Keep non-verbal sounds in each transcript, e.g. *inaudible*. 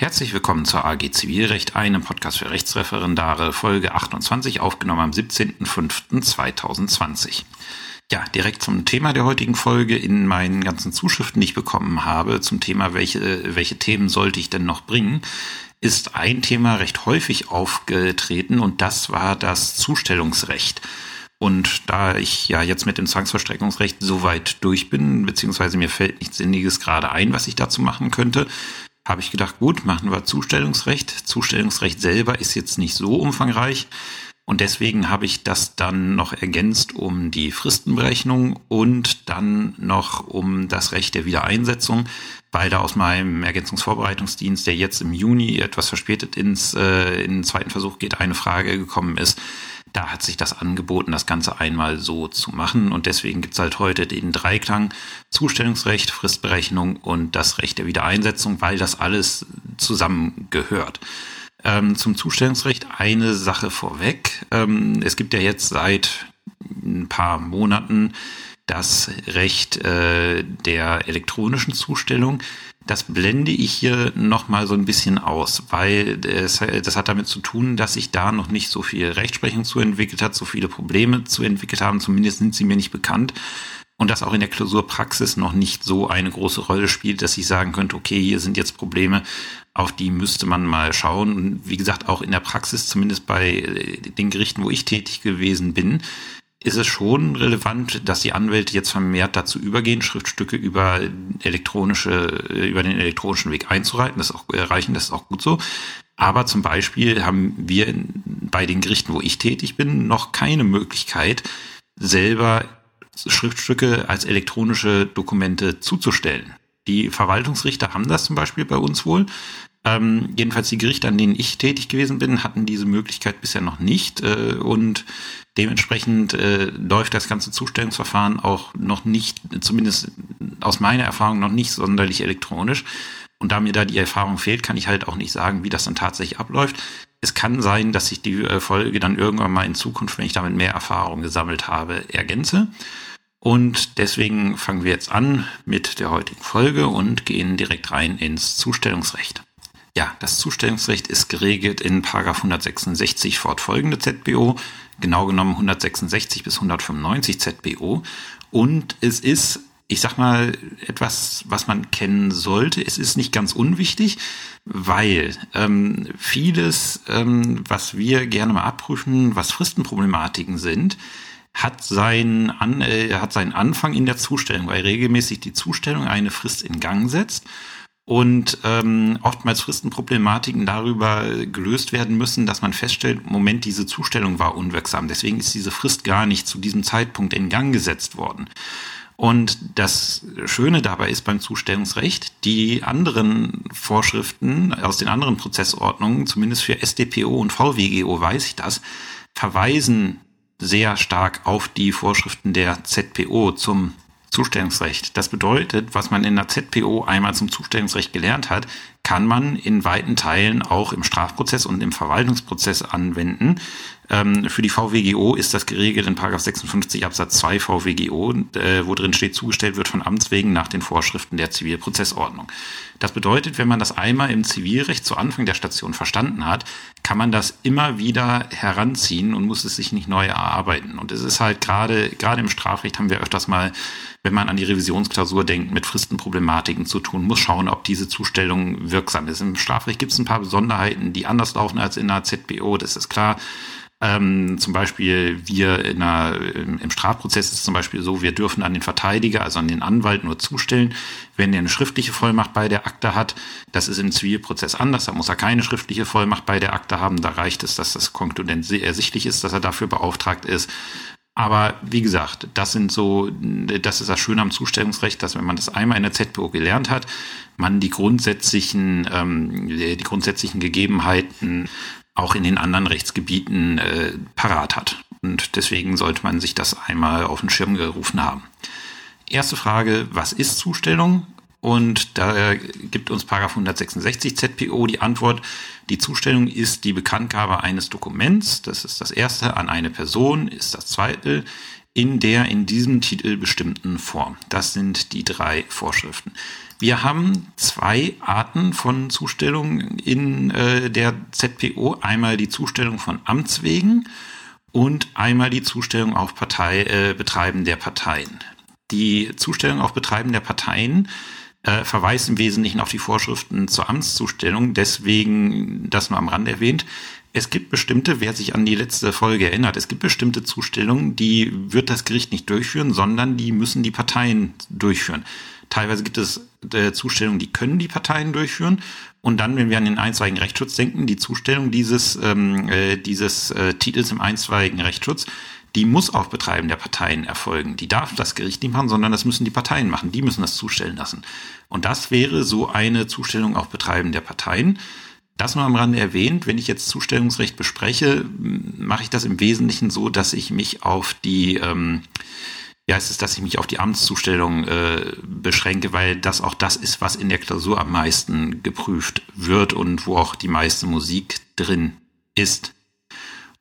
Herzlich willkommen zur AG Zivilrecht, einem Podcast für Rechtsreferendare, Folge 28, aufgenommen am 17.05.2020. Ja, direkt zum Thema der heutigen Folge. In meinen ganzen Zuschriften, die ich bekommen habe, zum Thema, welche, welche Themen sollte ich denn noch bringen, ist ein Thema recht häufig aufgetreten und das war das Zustellungsrecht. Und da ich ja jetzt mit dem Zwangsverstreckungsrecht so weit durch bin, beziehungsweise mir fällt nichts Sinniges gerade ein, was ich dazu machen könnte, habe ich gedacht, gut, machen wir Zustellungsrecht. Zustellungsrecht selber ist jetzt nicht so umfangreich. Und deswegen habe ich das dann noch ergänzt um die Fristenberechnung und dann noch um das Recht der Wiedereinsetzung, weil da aus meinem Ergänzungsvorbereitungsdienst, der jetzt im Juni etwas verspätet ins äh, in den zweiten Versuch geht, eine Frage gekommen ist. Da hat sich das angeboten, das Ganze einmal so zu machen. Und deswegen gibt's halt heute den Dreiklang Zustellungsrecht, Fristberechnung und das Recht der Wiedereinsetzung, weil das alles zusammengehört. Ähm, zum Zustellungsrecht eine Sache vorweg. Ähm, es gibt ja jetzt seit ein paar Monaten das Recht äh, der elektronischen Zustellung. Das blende ich hier nochmal so ein bisschen aus, weil es, das hat damit zu tun, dass sich da noch nicht so viel Rechtsprechung zu entwickelt hat, so viele Probleme zu entwickelt haben, zumindest sind sie mir nicht bekannt. Und das auch in der Klausurpraxis noch nicht so eine große Rolle spielt, dass ich sagen könnte, okay, hier sind jetzt Probleme, auf die müsste man mal schauen. Und wie gesagt, auch in der Praxis, zumindest bei den Gerichten, wo ich tätig gewesen bin, ist es schon relevant, dass die Anwälte jetzt vermehrt dazu übergehen, Schriftstücke über elektronische, über den elektronischen Weg einzureichen. Das ist auch erreichen, das ist auch gut so. Aber zum Beispiel haben wir bei den Gerichten, wo ich tätig bin, noch keine Möglichkeit, selber Schriftstücke als elektronische Dokumente zuzustellen. Die Verwaltungsrichter haben das zum Beispiel bei uns wohl. Ähm, jedenfalls die Gerichte, an denen ich tätig gewesen bin, hatten diese Möglichkeit bisher noch nicht. Äh, und dementsprechend äh, läuft das ganze Zustellungsverfahren auch noch nicht, zumindest aus meiner Erfahrung, noch nicht sonderlich elektronisch. Und da mir da die Erfahrung fehlt, kann ich halt auch nicht sagen, wie das dann tatsächlich abläuft. Es kann sein, dass ich die äh, Folge dann irgendwann mal in Zukunft, wenn ich damit mehr Erfahrung gesammelt habe, ergänze. Und deswegen fangen wir jetzt an mit der heutigen Folge und gehen direkt rein ins Zustellungsrecht. Ja, das Zustellungsrecht ist geregelt in 166 fortfolgende ZBO, genau genommen 166 bis 195 ZBO. Und es ist, ich sag mal, etwas, was man kennen sollte. Es ist nicht ganz unwichtig, weil ähm, vieles, ähm, was wir gerne mal abprüfen, was Fristenproblematiken sind, hat seinen, An äh, hat seinen Anfang in der Zustellung, weil regelmäßig die Zustellung eine Frist in Gang setzt und ähm, oftmals Fristenproblematiken darüber gelöst werden müssen, dass man feststellt, Moment, diese Zustellung war unwirksam. Deswegen ist diese Frist gar nicht zu diesem Zeitpunkt in Gang gesetzt worden. Und das Schöne dabei ist beim Zustellungsrecht, die anderen Vorschriften aus den anderen Prozessordnungen, zumindest für SDPO und VWGO weiß ich das, verweisen sehr stark auf die Vorschriften der ZPO zum Zustellungsrecht. Das bedeutet, was man in der ZPO einmal zum Zustellungsrecht gelernt hat, kann man in weiten Teilen auch im Strafprozess und im Verwaltungsprozess anwenden. Ähm, für die VWGO ist das geregelt in 56 Absatz 2 VWGO, äh, wo drin steht, zugestellt wird von Amts wegen nach den Vorschriften der Zivilprozessordnung. Das bedeutet, wenn man das einmal im Zivilrecht zu Anfang der Station verstanden hat, kann man das immer wieder heranziehen und muss es sich nicht neu erarbeiten. Und es ist halt gerade, gerade im Strafrecht haben wir öfters mal, wenn man an die Revisionsklausur denkt, mit Fristenproblematiken zu tun, muss schauen, ob diese Zustellung wirksam ist. Im Strafrecht gibt es ein paar Besonderheiten, die anders laufen als in der ZBO, das ist klar. Ähm, zum Beispiel wir in einer, im Strafprozess ist zum Beispiel so, wir dürfen an den Verteidiger, also an den Anwalt nur zustellen, wenn er eine schriftliche Vollmacht bei der Akte hat. Das ist im Zivilprozess anders, da muss er keine schriftliche Vollmacht bei der Akte haben. Da reicht es, dass das Konkludent ersichtlich ist, dass er dafür beauftragt ist. Aber wie gesagt, das sind so, das ist das Schöne am Zustellungsrecht, dass wenn man das einmal in der ZBO gelernt hat, man die grundsätzlichen, ähm, die grundsätzlichen Gegebenheiten auch in den anderen Rechtsgebieten äh, parat hat. Und deswegen sollte man sich das einmal auf den Schirm gerufen haben. Erste Frage, was ist Zustellung? Und da gibt uns Paragraph 166 ZPO die Antwort, die Zustellung ist die Bekanntgabe eines Dokuments, das ist das erste, an eine Person, ist das zweite, in der in diesem Titel bestimmten Form. Das sind die drei Vorschriften. Wir haben zwei Arten von Zustellung in äh, der ZPO. Einmal die Zustellung von Amts wegen und einmal die Zustellung auf Partei, äh, Betreiben der Parteien. Die Zustellung auf Betreiben der Parteien äh, verweist im Wesentlichen auf die Vorschriften zur Amtszustellung. Deswegen das nur am Rand erwähnt. Es gibt bestimmte, wer sich an die letzte Folge erinnert, es gibt bestimmte Zustellungen, die wird das Gericht nicht durchführen, sondern die müssen die Parteien durchführen. Teilweise gibt es äh, Zustellungen, die können die Parteien durchführen. Und dann, wenn wir an den einstweiligen Rechtsschutz denken, die Zustellung dieses, ähm, äh, dieses äh, Titels im einstweiligen Rechtsschutz, die muss auf Betreiben der Parteien erfolgen. Die darf das Gericht nicht machen, sondern das müssen die Parteien machen. Die müssen das zustellen lassen. Und das wäre so eine Zustellung auf Betreiben der Parteien. Das nur am Rande erwähnt, wenn ich jetzt Zustellungsrecht bespreche, mache ich das im Wesentlichen so, dass ich mich auf die, ähm, ja, es ist, dass ich mich auf die Amtszustellung äh, beschränke, weil das auch das ist, was in der Klausur am meisten geprüft wird und wo auch die meiste Musik drin ist.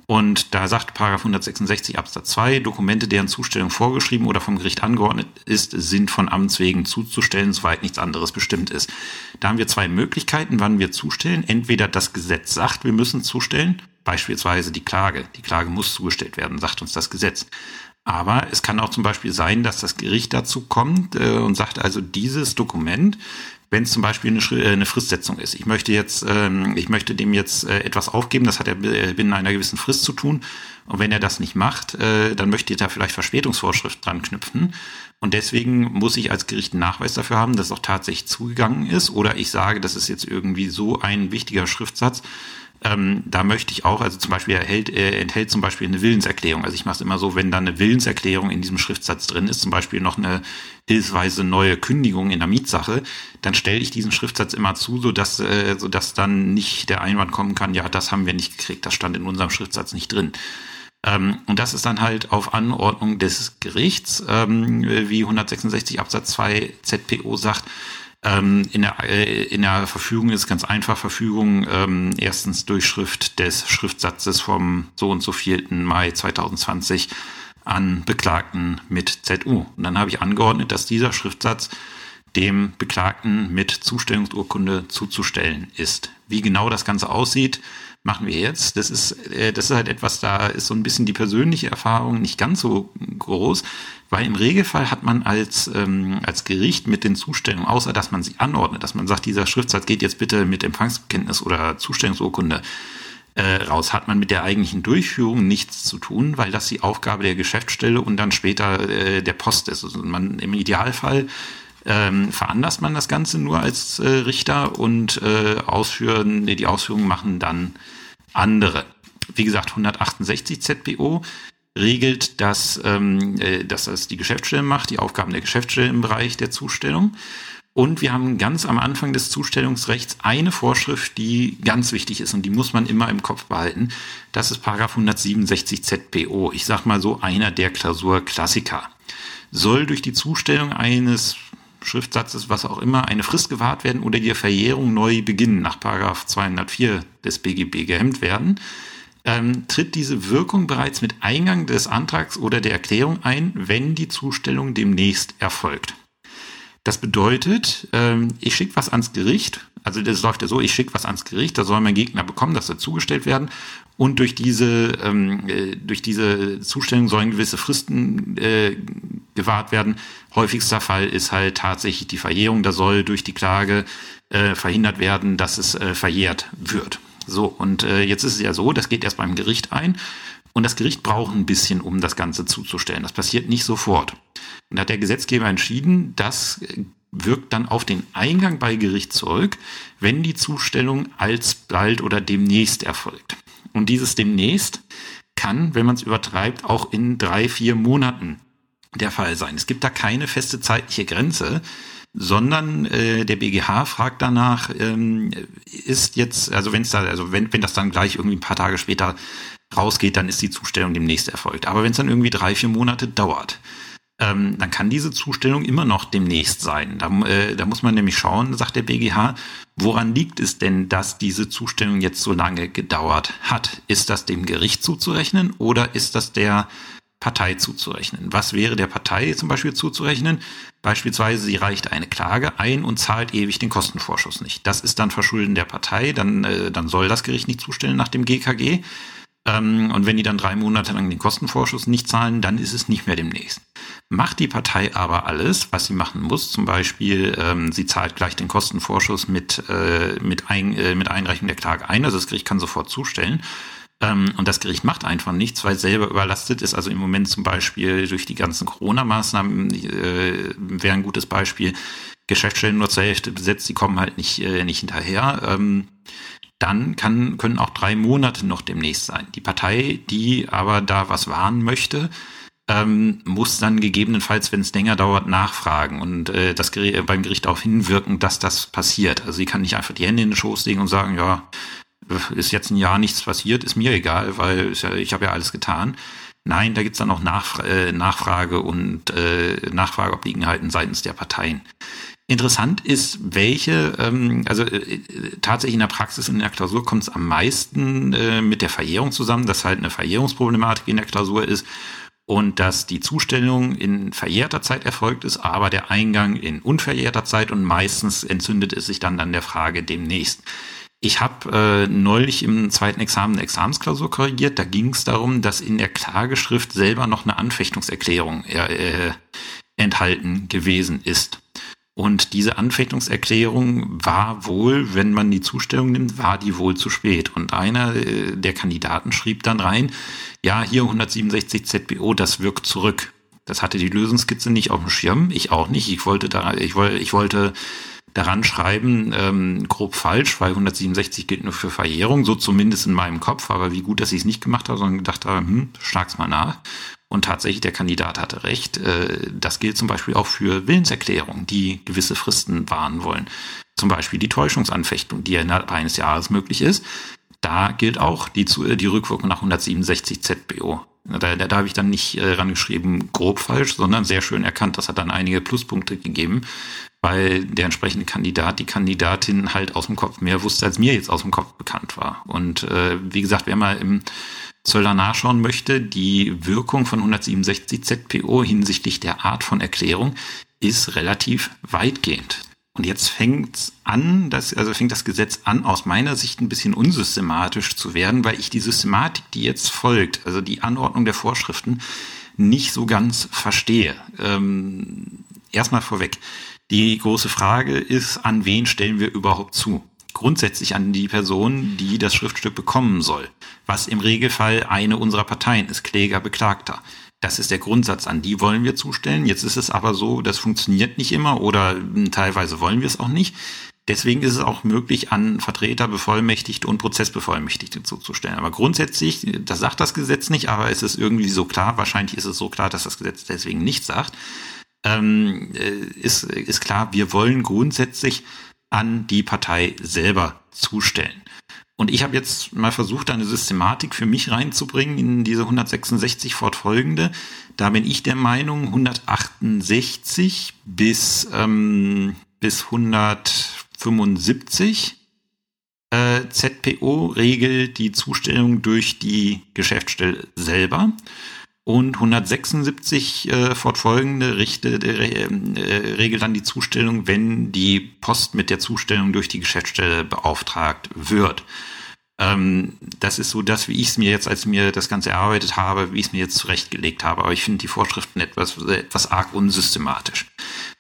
Und da sagt Paragraph 166 Absatz 2, Dokumente, deren Zustellung vorgeschrieben oder vom Gericht angeordnet ist, sind von Amts wegen zuzustellen, soweit nichts anderes bestimmt ist. Da haben wir zwei Möglichkeiten, wann wir zustellen. Entweder das Gesetz sagt, wir müssen zustellen, beispielsweise die Klage. Die Klage muss zugestellt werden, sagt uns das Gesetz. Aber es kann auch zum Beispiel sein, dass das Gericht dazu kommt äh, und sagt also, dieses Dokument wenn es zum Beispiel eine, äh, eine Fristsetzung ist. Ich möchte jetzt, ähm, ich möchte dem jetzt äh, etwas aufgeben, das hat er äh, binnen einer gewissen Frist zu tun. Und wenn er das nicht macht, äh, dann möchte er da vielleicht Verspätungsvorschrift dran knüpfen. Und deswegen muss ich als Gericht einen Nachweis dafür haben, dass es auch tatsächlich zugegangen ist. Oder ich sage, das ist jetzt irgendwie so ein wichtiger Schriftsatz, ähm, da möchte ich auch, also zum Beispiel er enthält, er enthält zum Beispiel eine Willenserklärung. Also ich mache es immer so, wenn da eine Willenserklärung in diesem Schriftsatz drin ist, zum Beispiel noch eine hilfsweise neue Kündigung in der Mietsache, dann stelle ich diesen Schriftsatz immer zu, sodass, äh, sodass dann nicht der Einwand kommen kann, ja, das haben wir nicht gekriegt, das stand in unserem Schriftsatz nicht drin. Ähm, und das ist dann halt auf Anordnung des Gerichts, ähm, wie 166 Absatz 2 ZPO sagt, ähm, in, der, äh, in der Verfügung ist ganz einfach Verfügung ähm, erstens Durchschrift des Schriftsatzes vom so und so 4. Mai 2020 an Beklagten mit ZU. Und dann habe ich angeordnet, dass dieser Schriftsatz dem Beklagten mit Zustellungsurkunde zuzustellen ist. Wie genau das Ganze aussieht, machen wir jetzt. Das ist, äh, das ist halt etwas, da ist so ein bisschen die persönliche Erfahrung nicht ganz so groß, weil im Regelfall hat man als, ähm, als Gericht mit den Zustellungen, außer dass man sie anordnet, dass man sagt, dieser Schriftsatz geht jetzt bitte mit Empfangsbekenntnis oder Zustellungsurkunde äh, raus, hat man mit der eigentlichen Durchführung nichts zu tun, weil das die Aufgabe der Geschäftsstelle und dann später äh, der Post ist. Also man im Idealfall ähm, veranlasst man das Ganze nur als äh, Richter und äh, ausführen, die Ausführungen machen dann andere. Wie gesagt, 168 ZBO regelt, dass, ähm, äh, dass das die Geschäftsstelle macht, die Aufgaben der Geschäftsstelle im Bereich der Zustellung. Und wir haben ganz am Anfang des Zustellungsrechts eine Vorschrift, die ganz wichtig ist und die muss man immer im Kopf behalten. Das ist Paragraph 167 ZPO. Ich sag mal so einer der Klausurklassiker. Soll durch die Zustellung eines Schriftsatzes, was auch immer, eine Frist gewahrt werden oder die Verjährung neu beginnen, nach Paragraph 204 des BGB gehemmt werden, ähm, tritt diese Wirkung bereits mit Eingang des Antrags oder der Erklärung ein, wenn die Zustellung demnächst erfolgt. Das bedeutet, ähm, ich schicke was ans Gericht, also das läuft ja so, ich schicke was ans Gericht, da soll mein Gegner bekommen, das soll zugestellt werden und durch diese, ähm, äh, durch diese Zustellung sollen gewisse Fristen äh, gewahrt werden. Häufigster Fall ist halt tatsächlich die Verjährung. Da soll durch die Klage äh, verhindert werden, dass es äh, verjährt wird. So, und äh, jetzt ist es ja so, das geht erst beim Gericht ein. Und das Gericht braucht ein bisschen, um das Ganze zuzustellen. Das passiert nicht sofort. Und da hat der Gesetzgeber entschieden, das wirkt dann auf den Eingang bei Gericht zurück, wenn die Zustellung alsbald oder demnächst erfolgt. Und dieses demnächst kann, wenn man es übertreibt, auch in drei, vier Monaten der Fall sein. Es gibt da keine feste zeitliche Grenze, sondern äh, der BGH fragt danach, ähm, ist jetzt, also wenn es da, also wenn, wenn das dann gleich irgendwie ein paar Tage später rausgeht, dann ist die Zustellung demnächst erfolgt. Aber wenn es dann irgendwie drei, vier Monate dauert, ähm, dann kann diese Zustellung immer noch demnächst sein. Da, äh, da muss man nämlich schauen, sagt der BGH, woran liegt es denn, dass diese Zustellung jetzt so lange gedauert hat? Ist das dem Gericht zuzurechnen oder ist das der Partei zuzurechnen. Was wäre der Partei zum Beispiel zuzurechnen? Beispielsweise, sie reicht eine Klage ein und zahlt ewig den Kostenvorschuss nicht. Das ist dann Verschulden der Partei, dann, äh, dann soll das Gericht nicht zustellen nach dem GKG. Ähm, und wenn die dann drei Monate lang den Kostenvorschuss nicht zahlen, dann ist es nicht mehr demnächst. Macht die Partei aber alles, was sie machen muss, zum Beispiel ähm, sie zahlt gleich den Kostenvorschuss mit, äh, mit, ein, äh, mit Einreichung der Klage ein, also das Gericht kann sofort zustellen, ähm, und das Gericht macht einfach nichts, weil selber überlastet ist. Also im Moment zum Beispiel durch die ganzen Corona-Maßnahmen äh, wäre ein gutes Beispiel. Geschäftsstellen nur zur Hälfte besetzt, die kommen halt nicht, äh, nicht hinterher. Ähm, dann kann, können auch drei Monate noch demnächst sein. Die Partei, die aber da was wahren möchte, ähm, muss dann gegebenenfalls, wenn es länger dauert, nachfragen und äh, das Gericht, beim Gericht darauf hinwirken, dass das passiert. Also sie kann nicht einfach die Hände in den Schoß legen und sagen, ja, ist jetzt ein Jahr nichts passiert, ist mir egal, weil ich habe ja alles getan. Nein, da gibt's dann auch Nachfra äh, Nachfrage und äh, Nachfrageobliegenheiten seitens der Parteien. Interessant ist, welche, ähm, also äh, tatsächlich in der Praxis in der Klausur kommt es am meisten äh, mit der Verjährung zusammen, dass halt eine Verjährungsproblematik in der Klausur ist und dass die Zustellung in verjährter Zeit erfolgt ist, aber der Eingang in unverjährter Zeit und meistens entzündet es sich dann an der Frage demnächst. Ich habe äh, neulich im zweiten Examen eine Examensklausur korrigiert. Da ging es darum, dass in der Klageschrift selber noch eine Anfechtungserklärung äh, enthalten gewesen ist. Und diese Anfechtungserklärung war wohl, wenn man die Zustellung nimmt, war die wohl zu spät. Und einer äh, der Kandidaten schrieb dann rein, ja, hier 167 ZBO, das wirkt zurück. Das hatte die Lösungskizze nicht auf dem Schirm, ich auch nicht. Ich wollte da, ich wollte, ich wollte daran schreiben, ähm, grob falsch, weil 167 gilt nur für Verjährung, so zumindest in meinem Kopf, aber wie gut, dass ich es nicht gemacht habe, sondern gedacht habe, hm, schlag's mal nach. Und tatsächlich, der Kandidat hatte recht. Äh, das gilt zum Beispiel auch für Willenserklärungen, die gewisse Fristen wahren wollen. Zum Beispiel die Täuschungsanfechtung, die innerhalb eines Jahres möglich ist. Da gilt auch die, die Rückwirkung nach 167 ZBO. Da, da, da habe ich dann nicht äh, rangeschrieben, grob falsch, sondern sehr schön erkannt. Das hat dann einige Pluspunkte gegeben, weil der entsprechende Kandidat, die Kandidatin halt aus dem Kopf mehr wusste, als mir jetzt aus dem Kopf bekannt war. Und äh, wie gesagt, wer mal im Zöller nachschauen möchte, die Wirkung von 167 ZPO hinsichtlich der Art von Erklärung ist relativ weitgehend. Und jetzt fängt an, das, also fängt das Gesetz an, aus meiner Sicht ein bisschen unsystematisch zu werden, weil ich die Systematik, die jetzt folgt, also die Anordnung der Vorschriften, nicht so ganz verstehe. Ähm, erstmal vorweg. Die große Frage ist, an wen stellen wir überhaupt zu? grundsätzlich an die Person, die das Schriftstück bekommen soll, was im Regelfall eine unserer Parteien ist, Kläger, Beklagter. Das ist der Grundsatz, an die wollen wir zustellen. Jetzt ist es aber so, das funktioniert nicht immer oder teilweise wollen wir es auch nicht. Deswegen ist es auch möglich, an Vertreter, Bevollmächtigte und Prozessbevollmächtigte zuzustellen. Aber grundsätzlich, das sagt das Gesetz nicht, aber es ist irgendwie so klar, wahrscheinlich ist es so klar, dass das Gesetz deswegen nicht sagt, ähm, äh, ist, ist klar, wir wollen grundsätzlich an die Partei selber zustellen. Und ich habe jetzt mal versucht, eine Systematik für mich reinzubringen in diese 166 fortfolgende. Da bin ich der Meinung, 168 bis, ähm, bis 175 äh, ZPO regelt die Zustellung durch die Geschäftsstelle selber und 176 äh, fortfolgende richtet, äh, äh, regelt dann die Zustellung, wenn die Post mit der Zustellung durch die Geschäftsstelle beauftragt wird. Ähm, das ist so das, wie ich es mir jetzt, als mir das Ganze erarbeitet habe, wie ich es mir jetzt zurechtgelegt habe. Aber ich finde die Vorschriften etwas, etwas arg unsystematisch.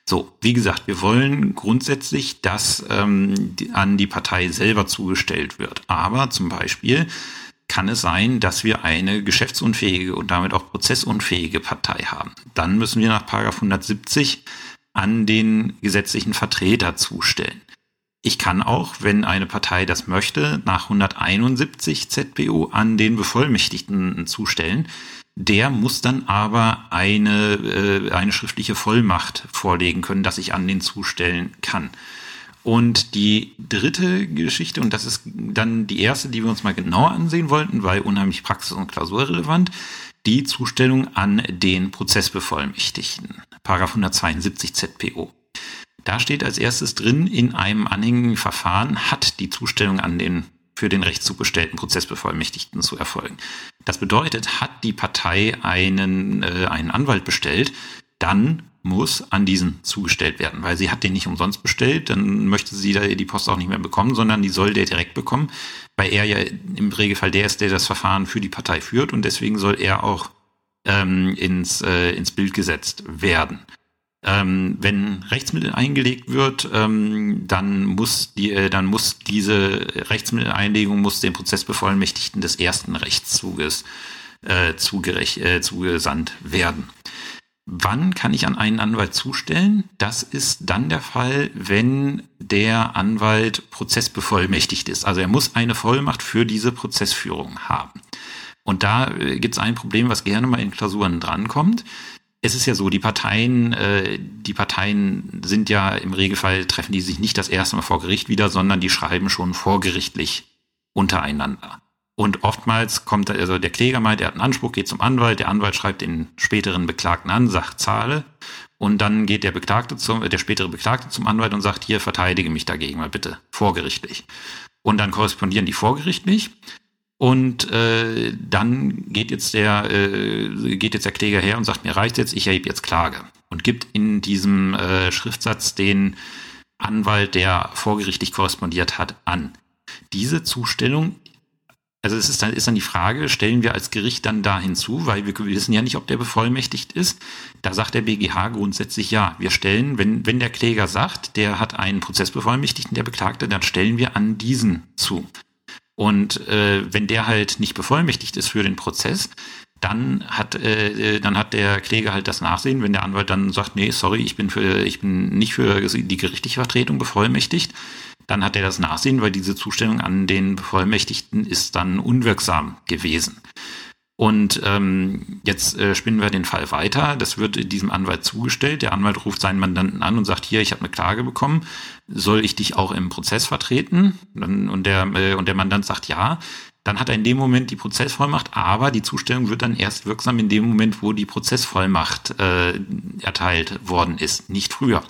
So, wie gesagt, wir wollen grundsätzlich, dass ähm, die, an die Partei selber zugestellt wird. Aber zum Beispiel kann es sein, dass wir eine geschäftsunfähige und damit auch prozessunfähige Partei haben. Dann müssen wir nach 170 an den gesetzlichen Vertreter zustellen. Ich kann auch, wenn eine Partei das möchte, nach 171 ZBO an den Bevollmächtigten zustellen. Der muss dann aber eine, äh, eine schriftliche Vollmacht vorlegen können, dass ich an den zustellen kann. Und die dritte Geschichte, und das ist dann die erste, die wir uns mal genauer ansehen wollten, weil unheimlich praxis- und klausurrelevant, die Zustellung an den Prozessbevollmächtigten. Paragraph 172 ZPO. Da steht als erstes drin, in einem anhängigen Verfahren hat die Zustellung an den für den rechtszugestellten Prozessbevollmächtigten zu erfolgen. Das bedeutet, hat die Partei einen, äh, einen Anwalt bestellt, dann muss an diesen zugestellt werden, weil sie hat den nicht umsonst bestellt, dann möchte sie da die Post auch nicht mehr bekommen, sondern die soll der direkt bekommen, weil er ja im Regelfall der ist, der das Verfahren für die Partei führt und deswegen soll er auch ähm, ins, äh, ins Bild gesetzt werden. Ähm, wenn Rechtsmittel eingelegt wird, ähm, dann muss die, äh, dann muss diese Rechtsmitteleinlegung muss den Prozessbevollmächtigten des ersten Rechtszuges äh, zugerecht, äh, zugesandt werden. Wann kann ich an einen Anwalt zustellen? Das ist dann der Fall, wenn der Anwalt prozessbevollmächtigt ist. Also er muss eine Vollmacht für diese Prozessführung haben. Und da äh, gibt es ein Problem, was gerne mal in Klausuren drankommt. Es ist ja so, die Parteien, äh, die Parteien sind ja im Regelfall treffen die sich nicht das erste Mal vor Gericht wieder, sondern die schreiben schon vorgerichtlich untereinander. Und oftmals kommt also der Kläger meint, er hat einen Anspruch, geht zum Anwalt, der Anwalt schreibt den späteren Beklagten an, sagt Zahle und dann geht der Beklagte zum, der spätere Beklagte zum Anwalt und sagt, hier verteidige mich dagegen mal bitte, vorgerichtlich. Und dann korrespondieren die vorgerichtlich und äh, dann geht jetzt der äh, geht jetzt der Kläger her und sagt, mir reicht jetzt, ich erhebe jetzt Klage und gibt in diesem äh, Schriftsatz den Anwalt, der vorgerichtlich korrespondiert hat, an. Diese Zustellung also es ist dann, ist dann die Frage, stellen wir als Gericht dann da hinzu, weil wir wissen ja nicht, ob der bevollmächtigt ist. Da sagt der BGH grundsätzlich ja. Wir stellen, wenn, wenn der Kläger sagt, der hat einen Prozessbevollmächtigten, der Beklagte, dann stellen wir an diesen zu. Und äh, wenn der halt nicht bevollmächtigt ist für den Prozess, dann hat äh, dann hat der Kläger halt das Nachsehen, wenn der Anwalt dann sagt, nee, sorry, ich bin für ich bin nicht für die gerichtliche Vertretung bevollmächtigt, dann hat er das Nachsehen, weil diese Zustellung an den Bevollmächtigten ist dann unwirksam gewesen. Und ähm, jetzt äh, spinnen wir den Fall weiter. Das wird diesem Anwalt zugestellt. Der Anwalt ruft seinen Mandanten an und sagt, hier, ich habe eine Klage bekommen. Soll ich dich auch im Prozess vertreten? Und der, äh, und der Mandant sagt ja. Dann hat er in dem Moment die Prozessvollmacht, aber die Zustellung wird dann erst wirksam in dem Moment, wo die Prozessvollmacht äh, erteilt worden ist, nicht früher.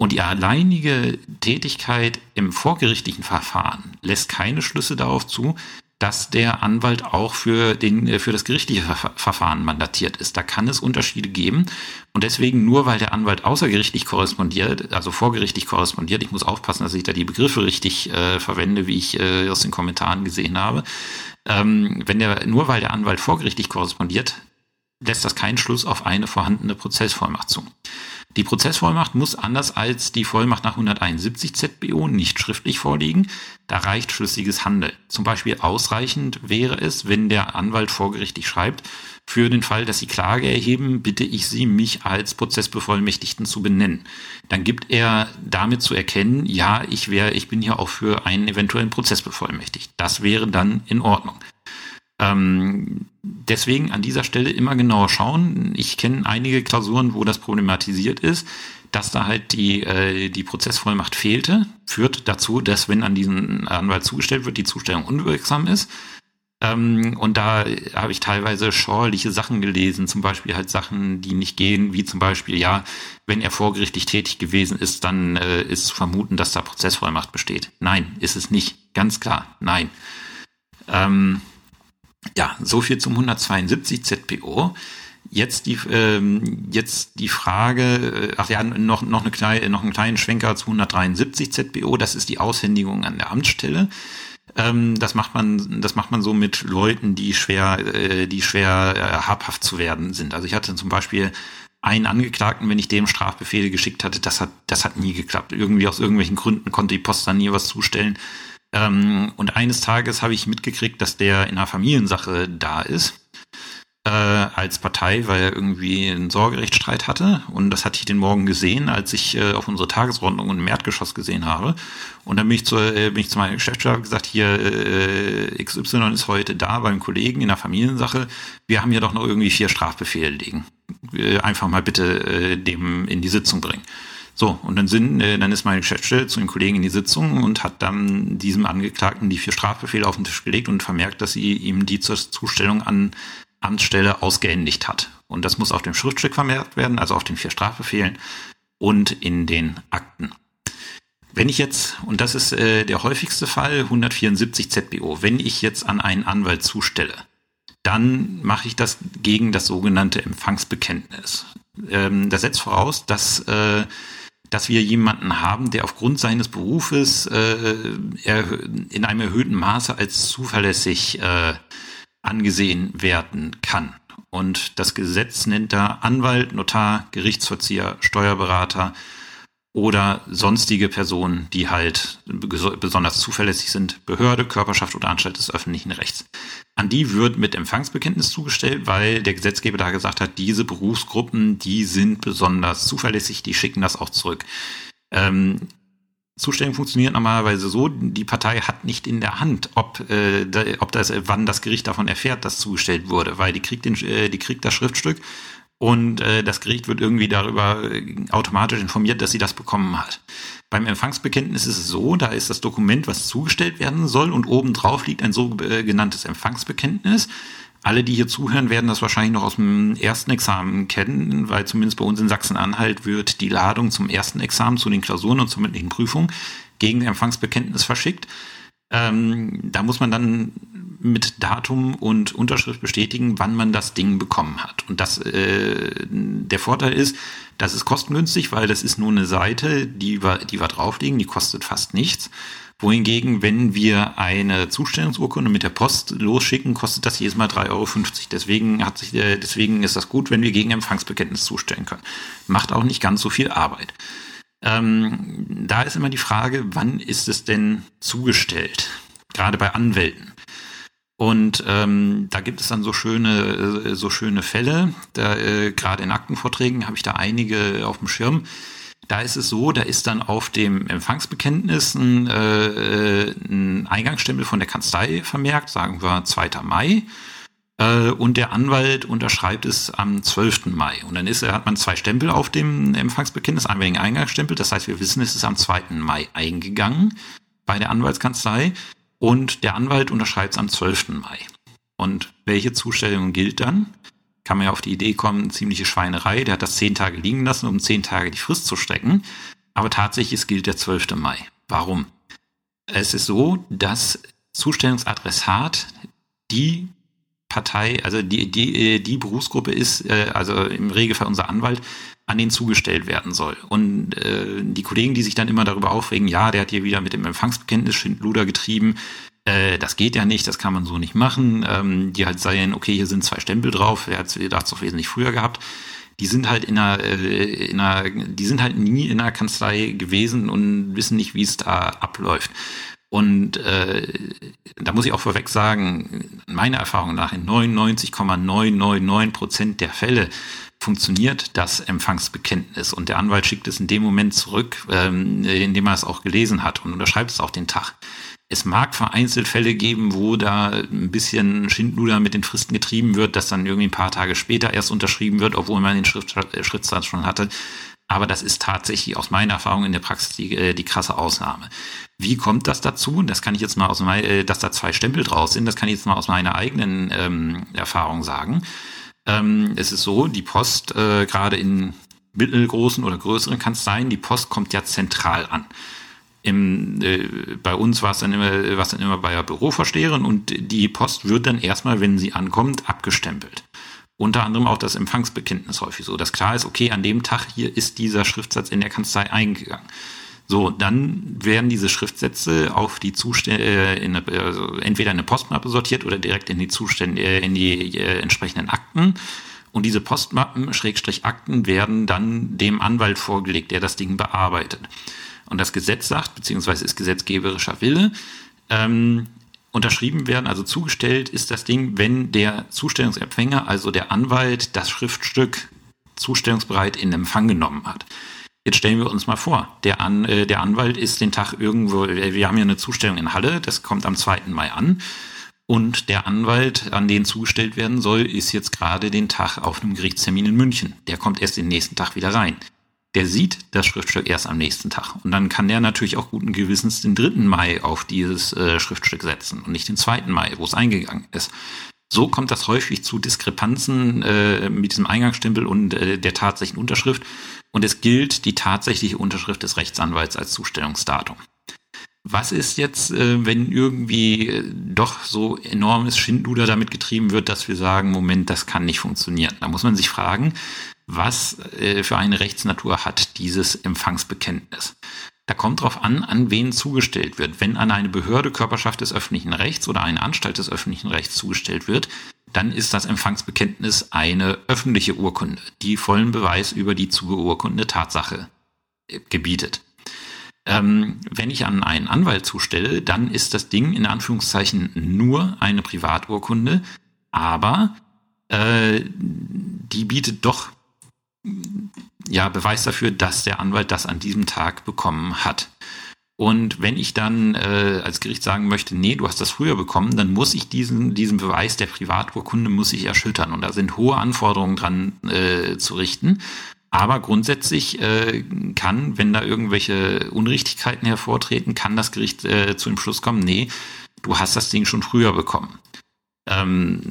Und die alleinige Tätigkeit im vorgerichtlichen Verfahren lässt keine Schlüsse darauf zu, dass der Anwalt auch für, den, für das gerichtliche Verfahren mandatiert ist. Da kann es Unterschiede geben. Und deswegen, nur weil der Anwalt außergerichtlich korrespondiert, also vorgerichtlich korrespondiert, ich muss aufpassen, dass ich da die Begriffe richtig äh, verwende, wie ich äh, aus den Kommentaren gesehen habe. Ähm, wenn der, nur weil der Anwalt vorgerichtlich korrespondiert, lässt das keinen Schluss auf eine vorhandene Prozessvollmacht zu. Die Prozessvollmacht muss anders als die Vollmacht nach 171 ZBO nicht schriftlich vorliegen. Da reicht schlüssiges Handeln. Zum Beispiel ausreichend wäre es, wenn der Anwalt vorgerichtlich schreibt, für den Fall, dass Sie Klage erheben, bitte ich Sie, mich als Prozessbevollmächtigten zu benennen. Dann gibt er damit zu erkennen, ja, ich wäre, ich bin hier auch für einen eventuellen Prozess bevollmächtigt. Das wäre dann in Ordnung. Ähm, deswegen an dieser Stelle immer genauer schauen. Ich kenne einige Klausuren, wo das problematisiert ist, dass da halt die, äh, die Prozessvollmacht fehlte, führt dazu, dass wenn an diesen Anwalt zugestellt wird, die Zustellung unwirksam ist. Ähm, und da habe ich teilweise schauerliche Sachen gelesen, zum Beispiel halt Sachen, die nicht gehen, wie zum Beispiel, ja, wenn er vorgerichtlich tätig gewesen ist, dann äh, ist zu vermuten, dass da Prozessvollmacht besteht. Nein, ist es nicht. Ganz klar, nein. Ähm, ja, so viel zum 172 ZPO. Jetzt die, ähm, jetzt die Frage, äh, ach ja, noch, noch, eine kleine, noch einen kleinen Schwenker zu 173 ZBO, das ist die Aushändigung an der Amtsstelle. Ähm, das macht man, das macht man so mit Leuten, die schwer, äh, die schwer äh, habhaft zu werden sind. Also ich hatte zum Beispiel einen Angeklagten, wenn ich dem Strafbefehle geschickt hatte, das hat, das hat nie geklappt. Irgendwie aus irgendwelchen Gründen konnte die Post dann nie was zustellen. Ähm, und eines Tages habe ich mitgekriegt, dass der in einer Familiensache da ist. Äh, als Partei, weil er irgendwie einen Sorgerechtsstreit hatte. Und das hatte ich den Morgen gesehen, als ich äh, auf unsere Tagesordnung im Erdgeschoss gesehen habe. Und dann bin ich zu, äh, bin ich zu meinem Geschäftsführer gesagt, hier äh, XY ist heute da beim Kollegen in der Familiensache. Wir haben hier doch noch irgendwie vier Strafbefehle liegen. Äh, einfach mal bitte äh, dem in die Sitzung bringen. So, und dann sind, äh, dann ist meine Geschäftsstelle zu den Kollegen in die Sitzung und hat dann diesem Angeklagten die vier Strafbefehle auf den Tisch gelegt und vermerkt, dass sie ihm die zur Zustellung an Amtsstelle ausgehändigt hat. Und das muss auf dem Schriftstück vermerkt werden, also auf den vier Strafbefehlen und in den Akten. Wenn ich jetzt, und das ist äh, der häufigste Fall, 174 ZBO, wenn ich jetzt an einen Anwalt zustelle, dann mache ich das gegen das sogenannte Empfangsbekenntnis. Ähm, das setzt voraus, dass, äh, dass wir jemanden haben, der aufgrund seines Berufes äh, in einem erhöhten Maße als zuverlässig äh, angesehen werden kann. Und das Gesetz nennt da Anwalt, Notar, Gerichtsverzieher, Steuerberater, oder sonstige Personen, die halt besonders zuverlässig sind, Behörde, Körperschaft oder Anstalt des öffentlichen Rechts. An die wird mit Empfangsbekenntnis zugestellt, weil der Gesetzgeber da gesagt hat, diese Berufsgruppen, die sind besonders zuverlässig, die schicken das auch zurück. Ähm, Zustellung funktioniert normalerweise so, die Partei hat nicht in der Hand, ob, äh, ob das, wann das Gericht davon erfährt, dass zugestellt wurde, weil die kriegt, den, äh, die kriegt das Schriftstück und äh, das Gericht wird irgendwie darüber äh, automatisch informiert, dass sie das bekommen hat. Beim Empfangsbekenntnis ist es so, da ist das Dokument, was zugestellt werden soll und oben drauf liegt ein sogenanntes Empfangsbekenntnis. Alle, die hier zuhören, werden das wahrscheinlich noch aus dem ersten Examen kennen, weil zumindest bei uns in Sachsen-Anhalt wird die Ladung zum ersten Examen, zu den Klausuren und zur mündlichen Prüfung gegen Empfangsbekenntnis verschickt. Ähm, da muss man dann mit Datum und Unterschrift bestätigen, wann man das Ding bekommen hat. Und das äh, der Vorteil ist, das ist kostengünstig, weil das ist nur eine Seite, die wir, die wir drauflegen, die kostet fast nichts. Wohingegen, wenn wir eine Zustellungsurkunde mit der Post losschicken, kostet das jedes Mal 3,50 Euro. Deswegen, hat sich, äh, deswegen ist das gut, wenn wir gegen Empfangsbekenntnis zustellen können. Macht auch nicht ganz so viel Arbeit. Ähm, da ist immer die Frage, wann ist es denn zugestellt? Gerade bei Anwälten. Und ähm, da gibt es dann so schöne, äh, so schöne Fälle. Da, äh, Gerade in Aktenvorträgen habe ich da einige auf dem Schirm. Da ist es so, da ist dann auf dem Empfangsbekenntnis ein, äh, ein Eingangsstempel von der Kanzlei vermerkt, sagen wir 2. Mai. Äh, und der Anwalt unterschreibt es am 12. Mai. Und dann ist, hat man zwei Stempel auf dem Empfangsbekenntnis, einmal den Eingangsstempel, das heißt, wir wissen, es ist am 2. Mai eingegangen bei der Anwaltskanzlei und der Anwalt unterschreibt es am 12. Mai. Und welche Zustellung gilt dann? Kann man ja auf die Idee kommen, ziemliche Schweinerei, der hat das zehn Tage liegen lassen, um zehn Tage die Frist zu strecken. Aber tatsächlich, es gilt der 12. Mai. Warum? Es ist so, dass Zustellungsadressat die Partei, also die, die, äh, die Berufsgruppe ist, äh, also im Regelfall unser Anwalt, an den zugestellt werden soll. Und äh, die Kollegen, die sich dann immer darüber aufregen, ja, der hat hier wieder mit dem Empfangsbekenntnis Schindluder getrieben, äh, das geht ja nicht, das kann man so nicht machen. Ähm, die halt seien, okay, hier sind zwei Stempel drauf, er hat es doch wesentlich früher gehabt. Die sind halt in einer, äh, in einer, die sind halt nie in einer Kanzlei gewesen und wissen nicht, wie es da abläuft. Und äh, da muss ich auch vorweg sagen, meiner Erfahrung nach in 99,999 Prozent der Fälle funktioniert das Empfangsbekenntnis und der Anwalt schickt es in dem Moment zurück, ähm, in dem er es auch gelesen hat und unterschreibt es auch den Tag. Es mag vereinzelt Fälle geben, wo da ein bisschen Schindluder mit den Fristen getrieben wird, dass dann irgendwie ein paar Tage später erst unterschrieben wird, obwohl man den Schrift, Schriftsatz schon hatte. Aber das ist tatsächlich aus meiner Erfahrung in der Praxis die, äh, die krasse Ausnahme. Wie kommt das dazu? Das kann ich jetzt mal aus meiner, äh, dass da zwei Stempel draus sind, das kann ich jetzt mal aus meiner eigenen ähm, Erfahrung sagen. Ähm, es ist so, die Post, äh, gerade in mittelgroßen oder größeren Kanzleien, die Post kommt ja zentral an. Im, äh, bei uns war es dann immer, was dann immer bei der Büroversteherin und die Post wird dann erstmal, wenn sie ankommt, abgestempelt. Unter anderem auch das Empfangsbekenntnis häufig so, dass klar ist, okay, an dem Tag hier ist dieser Schriftsatz in der Kanzlei eingegangen. So, dann werden diese Schriftsätze auf die Zustände, äh, in also entweder in eine Postmappe sortiert oder direkt in die Zustände, äh, in die äh, entsprechenden Akten. Und diese Postmappen, Schrägstrich Akten, werden dann dem Anwalt vorgelegt, der das Ding bearbeitet. Und das Gesetz sagt, beziehungsweise ist gesetzgeberischer Wille, ähm, unterschrieben werden, also zugestellt ist das Ding, wenn der Zustellungsempfänger, also der Anwalt, das Schriftstück zustellungsbereit in Empfang genommen hat. Jetzt stellen wir uns mal vor, der, An, äh, der Anwalt ist den Tag irgendwo, wir haben ja eine Zustellung in Halle, das kommt am 2. Mai an. Und der Anwalt, an den zugestellt werden soll, ist jetzt gerade den Tag auf einem Gerichtstermin in München. Der kommt erst den nächsten Tag wieder rein. Der sieht das Schriftstück erst am nächsten Tag. Und dann kann der natürlich auch guten Gewissens den 3. Mai auf dieses äh, Schriftstück setzen und nicht den 2. Mai, wo es eingegangen ist. So kommt das häufig zu Diskrepanzen äh, mit diesem Eingangsstempel und äh, der tatsächlichen Unterschrift. und es gilt die tatsächliche Unterschrift des Rechtsanwalts als Zustellungsdatum. Was ist jetzt, äh, wenn irgendwie äh, doch so enormes Schindluder damit getrieben wird, dass wir sagen, Moment, das kann nicht funktionieren? Da muss man sich fragen, was äh, für eine Rechtsnatur hat dieses Empfangsbekenntnis? Da kommt drauf an, an wen zugestellt wird. Wenn an eine Behörde Körperschaft des öffentlichen Rechts oder eine Anstalt des öffentlichen Rechts zugestellt wird, dann ist das Empfangsbekenntnis eine öffentliche Urkunde, die vollen Beweis über die zu beurkundende Tatsache gebietet. Ähm, wenn ich an einen Anwalt zustelle, dann ist das Ding in Anführungszeichen nur eine Privaturkunde, aber äh, die bietet doch ja Beweis dafür, dass der Anwalt das an diesem Tag bekommen hat. Und wenn ich dann äh, als Gericht sagen möchte, nee, du hast das früher bekommen, dann muss ich diesen, diesen Beweis der Privaturkunde muss ich erschüttern. Und da sind hohe Anforderungen dran äh, zu richten. Aber grundsätzlich äh, kann, wenn da irgendwelche Unrichtigkeiten hervortreten, kann das Gericht äh, zu dem Schluss kommen, nee, du hast das Ding schon früher bekommen. Ähm,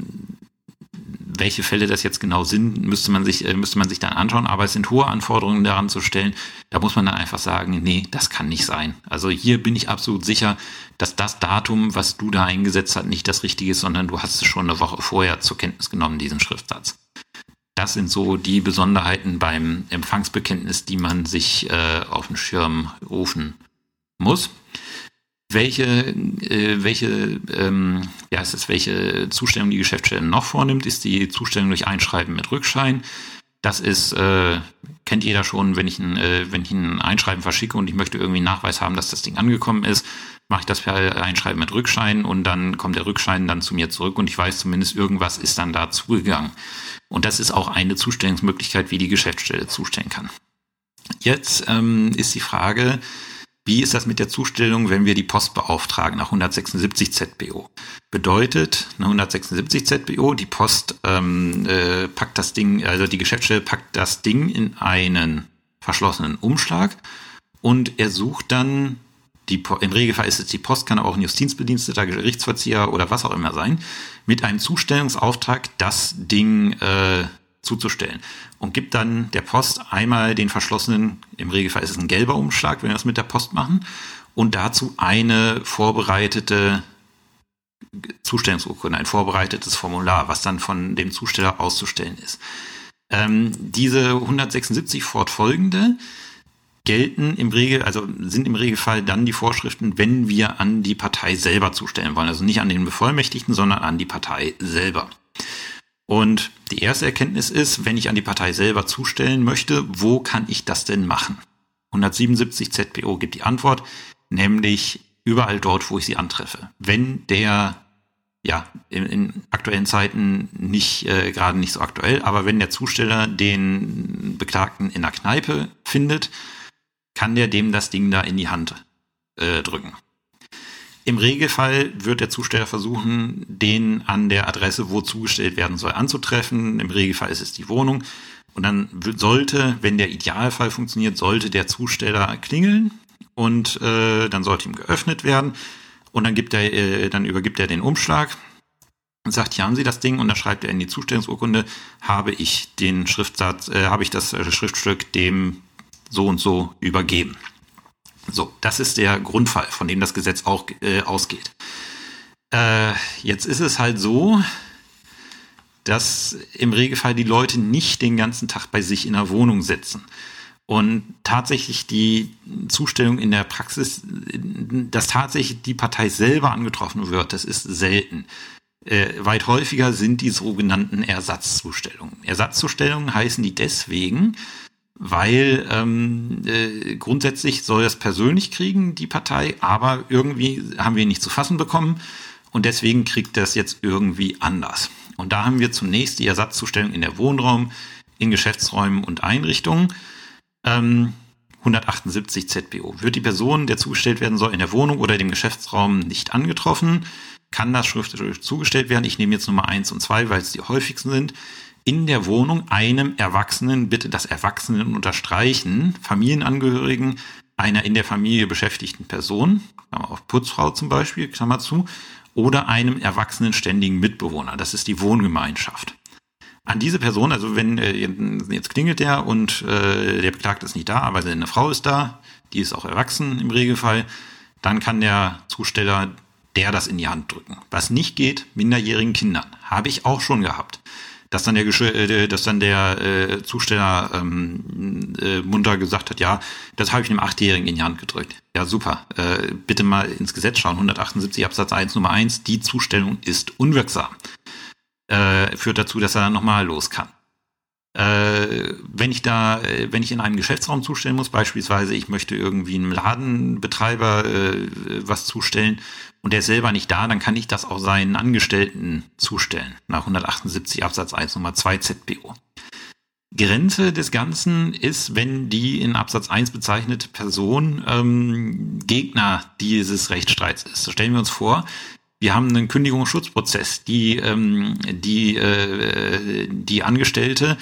welche Fälle das jetzt genau sind, müsste man sich, äh, müsste man sich dann anschauen, aber es sind hohe Anforderungen daran zu stellen. Da muss man dann einfach sagen, nee, das kann nicht sein. Also hier bin ich absolut sicher, dass das Datum, was du da eingesetzt hast, nicht das richtige ist, sondern du hast es schon eine Woche vorher zur Kenntnis genommen, diesen Schriftsatz. Das sind so die Besonderheiten beim Empfangsbekenntnis, die man sich äh, auf den Schirm rufen muss. Welche, äh, welche, ähm, ja, ist es, welche Zustellung die Geschäftsstelle noch vornimmt, ist die Zustellung durch Einschreiben mit Rückschein. Das ist, äh, kennt jeder schon, wenn ich, ein, äh, wenn ich ein Einschreiben verschicke und ich möchte irgendwie einen Nachweis haben, dass das Ding angekommen ist, mache ich das per Einschreiben mit Rückschein und dann kommt der Rückschein dann zu mir zurück und ich weiß zumindest, irgendwas ist dann da zugegangen. Und das ist auch eine Zustellungsmöglichkeit, wie die Geschäftsstelle zustellen kann. Jetzt ähm, ist die Frage, wie ist das mit der Zustellung, wenn wir die Post beauftragen nach 176 ZBO? Bedeutet, nach 176 ZBO, die Post ähm, äh, packt das Ding, also die Geschäftsstelle packt das Ding in einen verschlossenen Umschlag und er sucht dann die, im Regelfall ist es die Post, kann aber auch ein Justizbediensteter, Gerichtsverzieher oder was auch immer sein, mit einem Zustellungsauftrag das Ding äh, zuzustellen und gibt dann der Post einmal den verschlossenen, im Regelfall ist es ein gelber Umschlag, wenn wir das mit der Post machen, und dazu eine vorbereitete Zustellungsurkunde, ein vorbereitetes Formular, was dann von dem Zusteller auszustellen ist. Ähm, diese 176 fortfolgende gelten im Regel, also sind im Regelfall dann die Vorschriften, wenn wir an die Partei selber zustellen wollen. Also nicht an den Bevollmächtigten, sondern an die Partei selber. Und die erste Erkenntnis ist, wenn ich an die Partei selber zustellen möchte, wo kann ich das denn machen? 177 ZPO gibt die Antwort, nämlich überall dort, wo ich sie antreffe. Wenn der, ja, in, in aktuellen Zeiten nicht, äh, gerade nicht so aktuell, aber wenn der Zusteller den Beklagten in der Kneipe findet, kann der dem das Ding da in die Hand äh, drücken. Im Regelfall wird der Zusteller versuchen, den an der Adresse, wo zugestellt werden soll, anzutreffen. Im Regelfall ist es die Wohnung. Und dann sollte, wenn der Idealfall funktioniert, sollte der Zusteller klingeln und äh, dann sollte ihm geöffnet werden. Und dann gibt er, äh, dann übergibt er den Umschlag und sagt, hier haben Sie das Ding und da schreibt er in die Zustellungsurkunde, habe ich den Schriftsatz, äh, habe ich das äh, Schriftstück dem so und so übergeben. So, das ist der Grundfall, von dem das Gesetz auch äh, ausgeht. Äh, jetzt ist es halt so, dass im Regelfall die Leute nicht den ganzen Tag bei sich in der Wohnung sitzen. Und tatsächlich die Zustellung in der Praxis, dass tatsächlich die Partei selber angetroffen wird, das ist selten. Äh, weit häufiger sind die sogenannten Ersatzzustellungen. Ersatzzustellungen heißen die deswegen, weil ähm, äh, grundsätzlich soll das persönlich kriegen, die Partei, aber irgendwie haben wir ihn nicht zu fassen bekommen und deswegen kriegt das jetzt irgendwie anders. Und da haben wir zunächst die Ersatzzustellung in der Wohnraum, in Geschäftsräumen und Einrichtungen. Ähm, 178 ZBO. Wird die Person, der zugestellt werden soll, in der Wohnung oder dem Geschäftsraum nicht angetroffen, kann das schriftlich zugestellt werden. Ich nehme jetzt Nummer eins und zwei, weil es die häufigsten sind in der Wohnung einem Erwachsenen, bitte das Erwachsenen unterstreichen, Familienangehörigen einer in der Familie beschäftigten Person, auch Putzfrau zum Beispiel, Klammer zu, oder einem erwachsenen ständigen Mitbewohner. Das ist die Wohngemeinschaft. An diese Person, also wenn äh, jetzt klingelt der und äh, der Beklagte ist nicht da, aber eine Frau ist da, die ist auch erwachsen im Regelfall, dann kann der Zusteller der das in die Hand drücken. Was nicht geht, minderjährigen Kindern. Habe ich auch schon gehabt dass dann der, äh, dass dann der äh, Zusteller ähm, äh, munter gesagt hat, ja, das habe ich einem Achtjährigen in die Hand gedrückt. Ja, super. Äh, bitte mal ins Gesetz schauen. 178 Absatz 1 Nummer 1. Die Zustellung ist unwirksam. Äh, führt dazu, dass er dann nochmal los kann. Äh, wenn ich da, äh, wenn ich in einem Geschäftsraum zustellen muss, beispielsweise ich möchte irgendwie einem Ladenbetreiber äh, was zustellen und der ist selber nicht da, dann kann ich das auch seinen Angestellten zustellen, nach 178 Absatz 1 Nummer 2 ZBO. Grenze des Ganzen ist, wenn die in Absatz 1 bezeichnete Person ähm, Gegner dieses Rechtsstreits ist. So stellen wir uns vor, wir haben einen Kündigungsschutzprozess. Die, ähm, die, äh, die Angestellte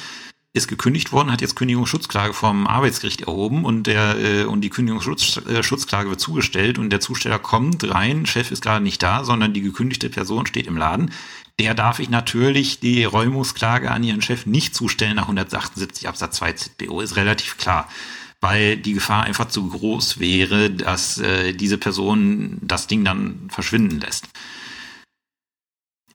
ist gekündigt worden, hat jetzt Kündigungsschutzklage vom Arbeitsgericht erhoben und der äh, und die Kündigungsschutzklage wird zugestellt und der Zusteller kommt rein, Chef ist gerade nicht da, sondern die gekündigte Person steht im Laden. Der darf ich natürlich die Räumungsklage an ihren Chef nicht zustellen nach 178 Absatz 2 ZBO, ist relativ klar weil die Gefahr einfach zu groß wäre, dass äh, diese Person das Ding dann verschwinden lässt.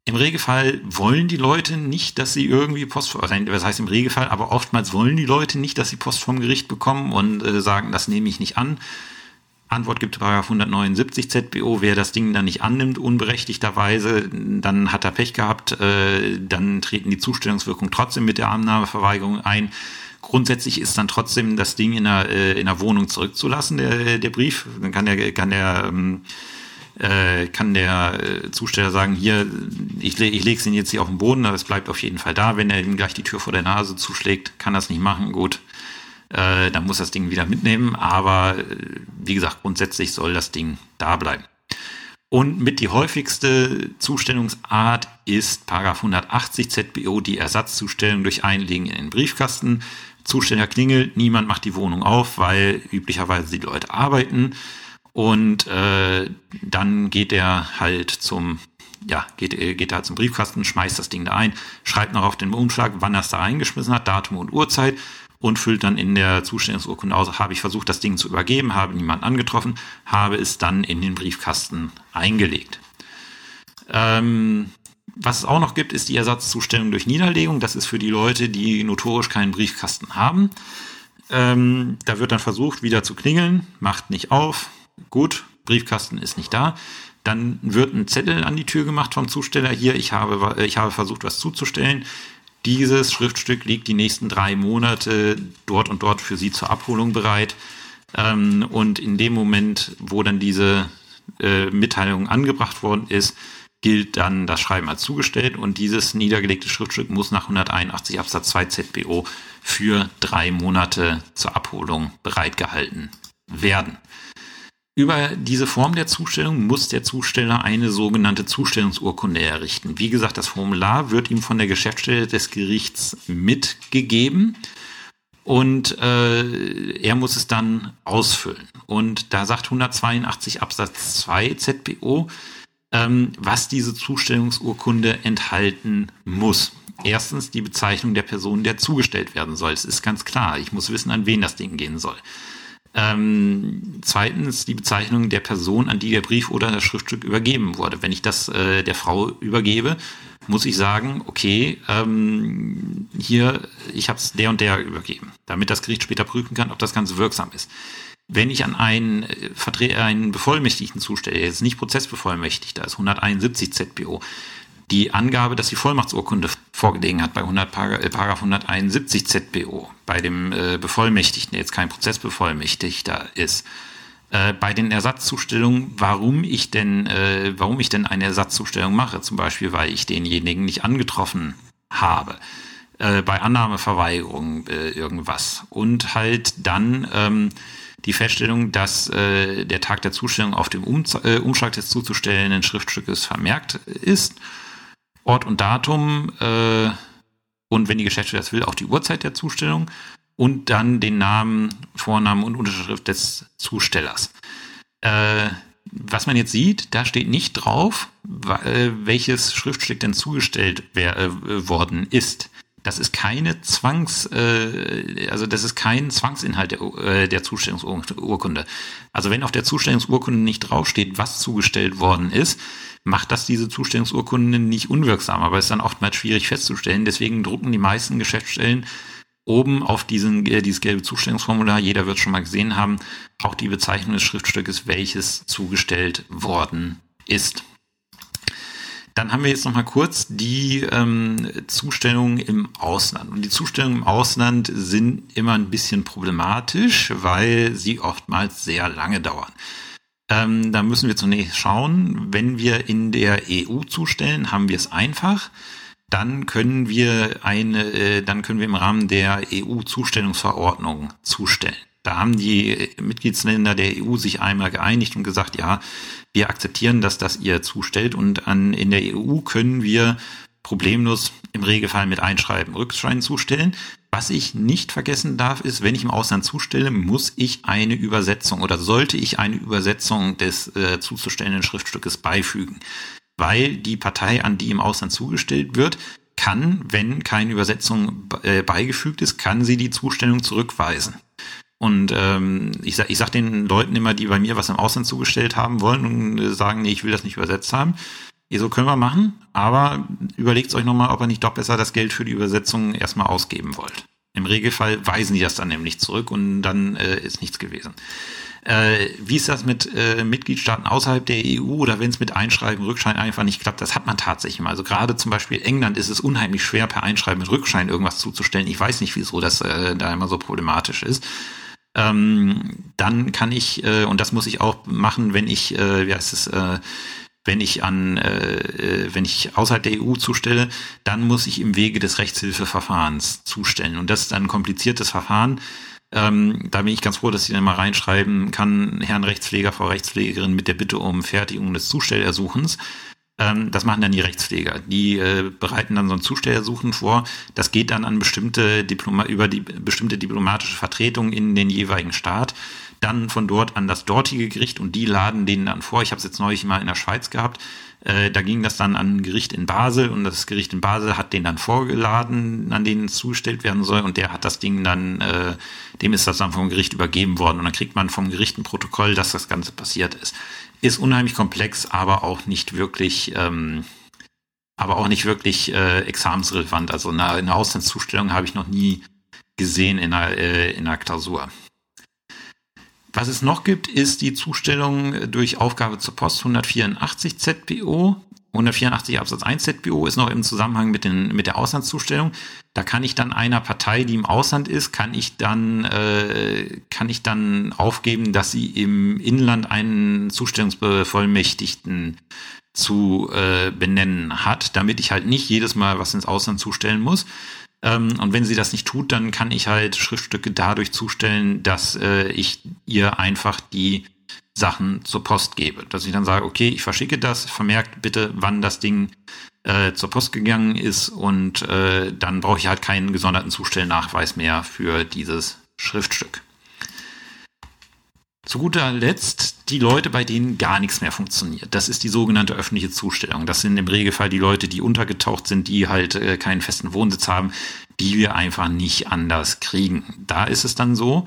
Im Regelfall wollen die Leute nicht, dass sie irgendwie Post, was heißt im Regelfall, aber oftmals wollen die Leute nicht, dass sie Post vom Gericht bekommen und äh, sagen, das nehme ich nicht an. Antwort gibt Paragraph 179 ZBO, wer das Ding dann nicht annimmt, unberechtigterweise, dann hat er Pech gehabt, äh, dann treten die Zustellungswirkungen trotzdem mit der Annahmeverweigerung ein. Grundsätzlich ist dann trotzdem das Ding in der, äh, in der Wohnung zurückzulassen, der, der Brief. Dann kann der, kann der, ähm, äh, kann der äh, Zusteller sagen, hier, ich, ich lege es ihn jetzt hier auf den Boden, aber es bleibt auf jeden Fall da. Wenn er ihm gleich die Tür vor der Nase zuschlägt, kann das nicht machen, gut. Äh, dann muss das Ding wieder mitnehmen, aber äh, wie gesagt, grundsätzlich soll das Ding da bleiben. Und mit die häufigste Zustellungsart ist Paragraph 180 ZBO die Ersatzzustellung durch Einlegen in den Briefkasten. Zusteller klingelt, niemand macht die Wohnung auf, weil üblicherweise die Leute arbeiten. Und äh, dann geht er halt zum, ja, geht, geht er zum Briefkasten, schmeißt das Ding da ein, schreibt noch auf den Umschlag, wann er es da reingeschmissen hat, Datum und Uhrzeit und füllt dann in der Zustellungsurkunde aus, habe ich versucht, das Ding zu übergeben, habe niemanden angetroffen, habe es dann in den Briefkasten eingelegt. Ähm, was es auch noch gibt, ist die Ersatzzustellung durch Niederlegung. Das ist für die Leute, die notorisch keinen Briefkasten haben. Ähm, da wird dann versucht, wieder zu klingeln, macht nicht auf. Gut, Briefkasten ist nicht da. Dann wird ein Zettel an die Tür gemacht vom Zusteller. Hier, ich habe, ich habe versucht, was zuzustellen. Dieses Schriftstück liegt die nächsten drei Monate dort und dort für Sie zur Abholung bereit. Ähm, und in dem Moment, wo dann diese äh, Mitteilung angebracht worden ist, gilt dann das Schreiben als zugestellt und dieses niedergelegte Schriftstück muss nach 181 Absatz 2 ZBO für drei Monate zur Abholung bereitgehalten werden. Über diese Form der Zustellung muss der Zusteller eine sogenannte Zustellungsurkunde errichten. Wie gesagt, das Formular wird ihm von der Geschäftsstelle des Gerichts mitgegeben und äh, er muss es dann ausfüllen. Und da sagt 182 Absatz 2 ZPO, ähm, was diese Zustellungsurkunde enthalten muss. Erstens die Bezeichnung der Person, der zugestellt werden soll. Es ist ganz klar, ich muss wissen, an wen das Ding gehen soll. Ähm, zweitens die Bezeichnung der Person, an die der Brief oder das Schriftstück übergeben wurde. Wenn ich das äh, der Frau übergebe, muss ich sagen, okay, ähm, hier, ich habe es der und der übergeben, damit das Gericht später prüfen kann, ob das Ganze wirksam ist. Wenn ich an einen, äh, Vertre einen Bevollmächtigten zustelle, jetzt nicht Prozessbevollmächtigter, ist 171 ZBO, die Angabe, dass die Vollmachtsurkunde vorgelegen hat bei 100, äh, Paragraph 171 ZBO, bei dem äh, Bevollmächtigten, der jetzt kein Prozessbevollmächtigter ist, äh, bei den Ersatzzustellungen, warum ich denn, äh, warum ich denn eine Ersatzzustellung mache, zum Beispiel, weil ich denjenigen nicht angetroffen habe, äh, bei Annahmeverweigerung äh, irgendwas und halt dann ähm, die Feststellung, dass äh, der Tag der Zustellung auf dem um äh, Umschlag des zuzustellenden Schriftstückes vermerkt ist Ort und Datum äh, und wenn die Geschäftsstelle das will, auch die Uhrzeit der Zustellung und dann den Namen, Vornamen und Unterschrift des Zustellers. Äh, was man jetzt sieht, da steht nicht drauf, äh, welches Schriftstück denn zugestellt äh, worden ist. Das ist keine Zwangs, äh, also das ist kein Zwangsinhalt der, äh, der Zustellungsurkunde. Also wenn auf der Zustellungsurkunde nicht draufsteht, was zugestellt worden ist, macht das diese Zustellungsurkunde nicht unwirksam, aber ist dann oftmals schwierig festzustellen. Deswegen drucken die meisten Geschäftsstellen oben auf diesen, äh, dieses gelbe Zustellungsformular, jeder wird schon mal gesehen haben, auch die Bezeichnung des Schriftstückes, welches zugestellt worden ist. Dann haben wir jetzt noch mal kurz die ähm, Zustellungen im Ausland. Und die Zustellungen im Ausland sind immer ein bisschen problematisch, weil sie oftmals sehr lange dauern. Ähm, da müssen wir zunächst schauen, wenn wir in der EU zustellen, haben wir es einfach. Dann können wir eine, äh, dann können wir im Rahmen der EU-Zustellungsverordnung zustellen. Da haben die Mitgliedsländer der EU sich einmal geeinigt und gesagt, ja, wir akzeptieren, dass das ihr zustellt und an, in der EU können wir problemlos im Regelfall mit Einschreiben Rückschein zustellen. Was ich nicht vergessen darf, ist, wenn ich im Ausland zustelle, muss ich eine Übersetzung oder sollte ich eine Übersetzung des äh, zuzustellenden Schriftstückes beifügen. Weil die Partei, an die im Ausland zugestellt wird, kann, wenn keine Übersetzung äh, beigefügt ist, kann sie die Zustellung zurückweisen. Und ähm, ich, sag, ich sag den Leuten immer, die bei mir was im Ausland zugestellt haben wollen und äh, sagen, nee, ich will das nicht übersetzt haben. Ja, so können wir machen, aber überlegt euch nochmal, ob ihr nicht doch besser das Geld für die Übersetzung erstmal ausgeben wollt. Im Regelfall weisen die das dann nämlich zurück und dann äh, ist nichts gewesen. Äh, wie ist das mit äh, Mitgliedstaaten außerhalb der EU oder wenn es mit Einschreiben, Rückschein einfach nicht klappt? Das hat man tatsächlich mal. Also gerade zum Beispiel England ist es unheimlich schwer, per Einschreiben mit Rückschein irgendwas zuzustellen. Ich weiß nicht, wieso das äh, da immer so problematisch ist ähm, dann kann ich, äh, und das muss ich auch machen, wenn ich, äh, wie heißt es, äh, wenn ich an, äh, äh wenn ich außerhalb der EU zustelle, dann muss ich im Wege des Rechtshilfeverfahrens zustellen. Und das ist ein kompliziertes Verfahren. Ähm, da bin ich ganz froh, dass ich dann mal reinschreiben kann, Herrn Rechtspfleger, Frau Rechtspflegerin, mit der Bitte um Fertigung des Zustellersuchens. Ähm, das machen dann die Rechtspfleger. Die äh, bereiten dann so ein Zustellersuchen vor. Das geht dann an bestimmte Diploma über die bestimmte diplomatische Vertretung in den jeweiligen Staat. Dann von dort an das dortige Gericht und die laden denen dann vor. Ich habe es jetzt neulich mal in der Schweiz gehabt. Äh, da ging das dann an ein Gericht in Basel und das Gericht in Basel hat den dann vorgeladen, an denen es zugestellt werden soll und der hat das Ding dann, äh, dem ist das dann vom Gericht übergeben worden und dann kriegt man vom Gericht ein Protokoll, dass das Ganze passiert ist. Ist unheimlich komplex, aber auch nicht wirklich, ähm, aber auch nicht wirklich äh, examensrelevant. Also eine, eine Auslandszustellung habe ich noch nie gesehen in einer, äh, in einer Klausur. Was es noch gibt, ist die Zustellung durch Aufgabe zur Post 184 ZPO. 184 Absatz 1 ZBO ist noch im Zusammenhang mit, den, mit der Auslandszustellung. Da kann ich dann einer Partei, die im Ausland ist, kann ich dann, äh, kann ich dann aufgeben, dass sie im Inland einen Zustellungsbevollmächtigten zu äh, benennen hat, damit ich halt nicht jedes Mal was ins Ausland zustellen muss. Ähm, und wenn sie das nicht tut, dann kann ich halt Schriftstücke dadurch zustellen, dass äh, ich ihr einfach die Sachen zur Post gebe. Dass ich dann sage, okay, ich verschicke das, vermerkt bitte, wann das Ding äh, zur Post gegangen ist und äh, dann brauche ich halt keinen gesonderten Zustellnachweis mehr für dieses Schriftstück. Zu guter Letzt die Leute, bei denen gar nichts mehr funktioniert. Das ist die sogenannte öffentliche Zustellung. Das sind im Regelfall die Leute, die untergetaucht sind, die halt äh, keinen festen Wohnsitz haben, die wir einfach nicht anders kriegen. Da ist es dann so,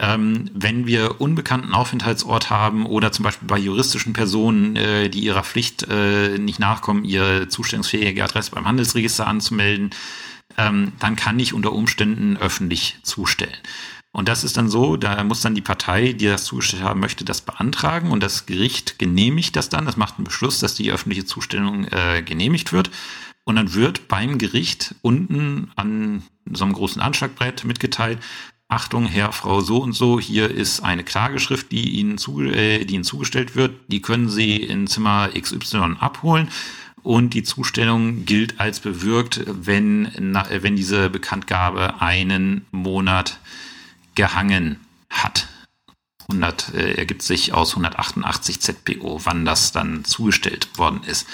ähm, wenn wir unbekannten Aufenthaltsort haben oder zum Beispiel bei juristischen Personen, äh, die ihrer Pflicht äh, nicht nachkommen, ihre zustellungsfähige Adresse beim Handelsregister anzumelden, ähm, dann kann ich unter Umständen öffentlich zustellen. Und das ist dann so, da muss dann die Partei, die das zugestellt haben möchte, das beantragen und das Gericht genehmigt das dann. Das macht einen Beschluss, dass die öffentliche Zustellung äh, genehmigt wird. Und dann wird beim Gericht unten an so einem großen Anschlagbrett mitgeteilt, Achtung, Herr, Frau so und so, hier ist eine Klageschrift, die Ihnen, zuge äh, die Ihnen zugestellt wird. Die können Sie in Zimmer XY abholen. Und die Zustellung gilt als bewirkt, wenn, na, wenn diese Bekanntgabe einen Monat gehangen hat. 100 äh, ergibt sich aus 188 ZPO, wann das dann zugestellt worden ist.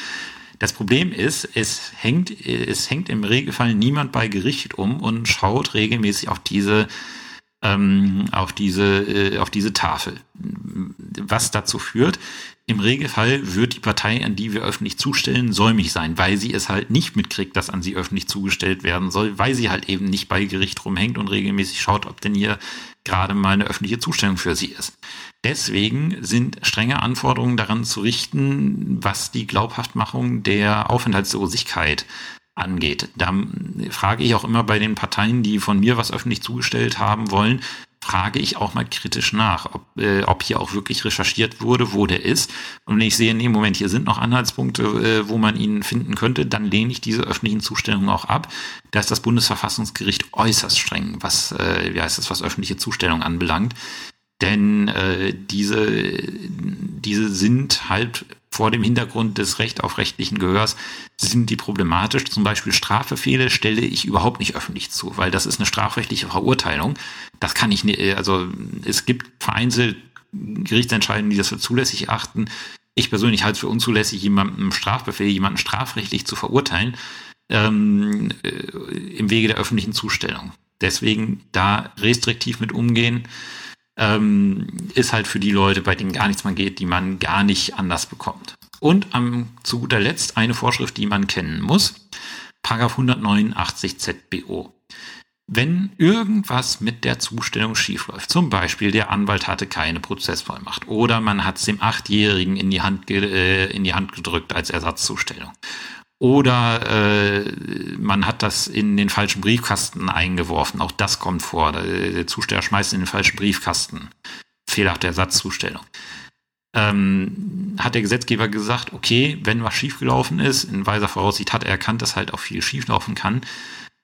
Das Problem ist, es hängt, es hängt im Regelfall niemand bei Gericht um und schaut regelmäßig auf diese ähm, auf diese, äh, auf diese Tafel. was dazu führt, im Regelfall wird die Partei, an die wir öffentlich zustellen, säumig sein, weil sie es halt nicht mitkriegt, dass an sie öffentlich zugestellt werden soll, weil sie halt eben nicht bei Gericht rumhängt und regelmäßig schaut, ob denn hier gerade mal eine öffentliche Zustellung für sie ist. Deswegen sind strenge Anforderungen daran zu richten, was die Glaubhaftmachung der Aufenthaltslosigkeit angeht. Da frage ich auch immer bei den Parteien, die von mir was öffentlich zugestellt haben wollen, frage ich auch mal kritisch nach, ob, äh, ob hier auch wirklich recherchiert wurde, wo der ist. Und wenn ich sehe, nee, Moment, hier sind noch Anhaltspunkte, äh, wo man ihn finden könnte, dann lehne ich diese öffentlichen Zustellungen auch ab. Da ist das Bundesverfassungsgericht äußerst streng, was, äh, wie heißt das, was öffentliche Zustellung anbelangt. Denn äh, diese, diese sind halt vor dem Hintergrund des Recht auf rechtlichen Gehörs, sind die problematisch. Zum Beispiel Strafbefehle stelle ich überhaupt nicht öffentlich zu, weil das ist eine strafrechtliche Verurteilung. Das kann ich nicht, also es gibt vereinzelt Gerichtsentscheidungen, die das für zulässig achten. Ich persönlich halte es für unzulässig, jemanden Strafbefehl, jemanden strafrechtlich zu verurteilen, ähm, äh, im Wege der öffentlichen Zustellung. Deswegen da restriktiv mit umgehen ähm, ist halt für die Leute, bei denen gar nichts mehr geht, die man gar nicht anders bekommt. Und am, zu guter Letzt eine Vorschrift, die man kennen muss. Paragraph 189 ZBO. Wenn irgendwas mit der Zustellung schiefläuft, zum Beispiel der Anwalt hatte keine Prozessvollmacht oder man hat es dem Achtjährigen in die Hand, äh, in die Hand gedrückt als Ersatzzustellung oder äh, man hat das in den falschen Briefkasten eingeworfen. Auch das kommt vor. Der Zusteller schmeißt in den falschen Briefkasten. Fehlerhafte Ersatzzustellung. Ähm, hat der Gesetzgeber gesagt, okay, wenn was schiefgelaufen ist, in weiser Voraussicht hat er erkannt, dass halt auch viel schieflaufen kann,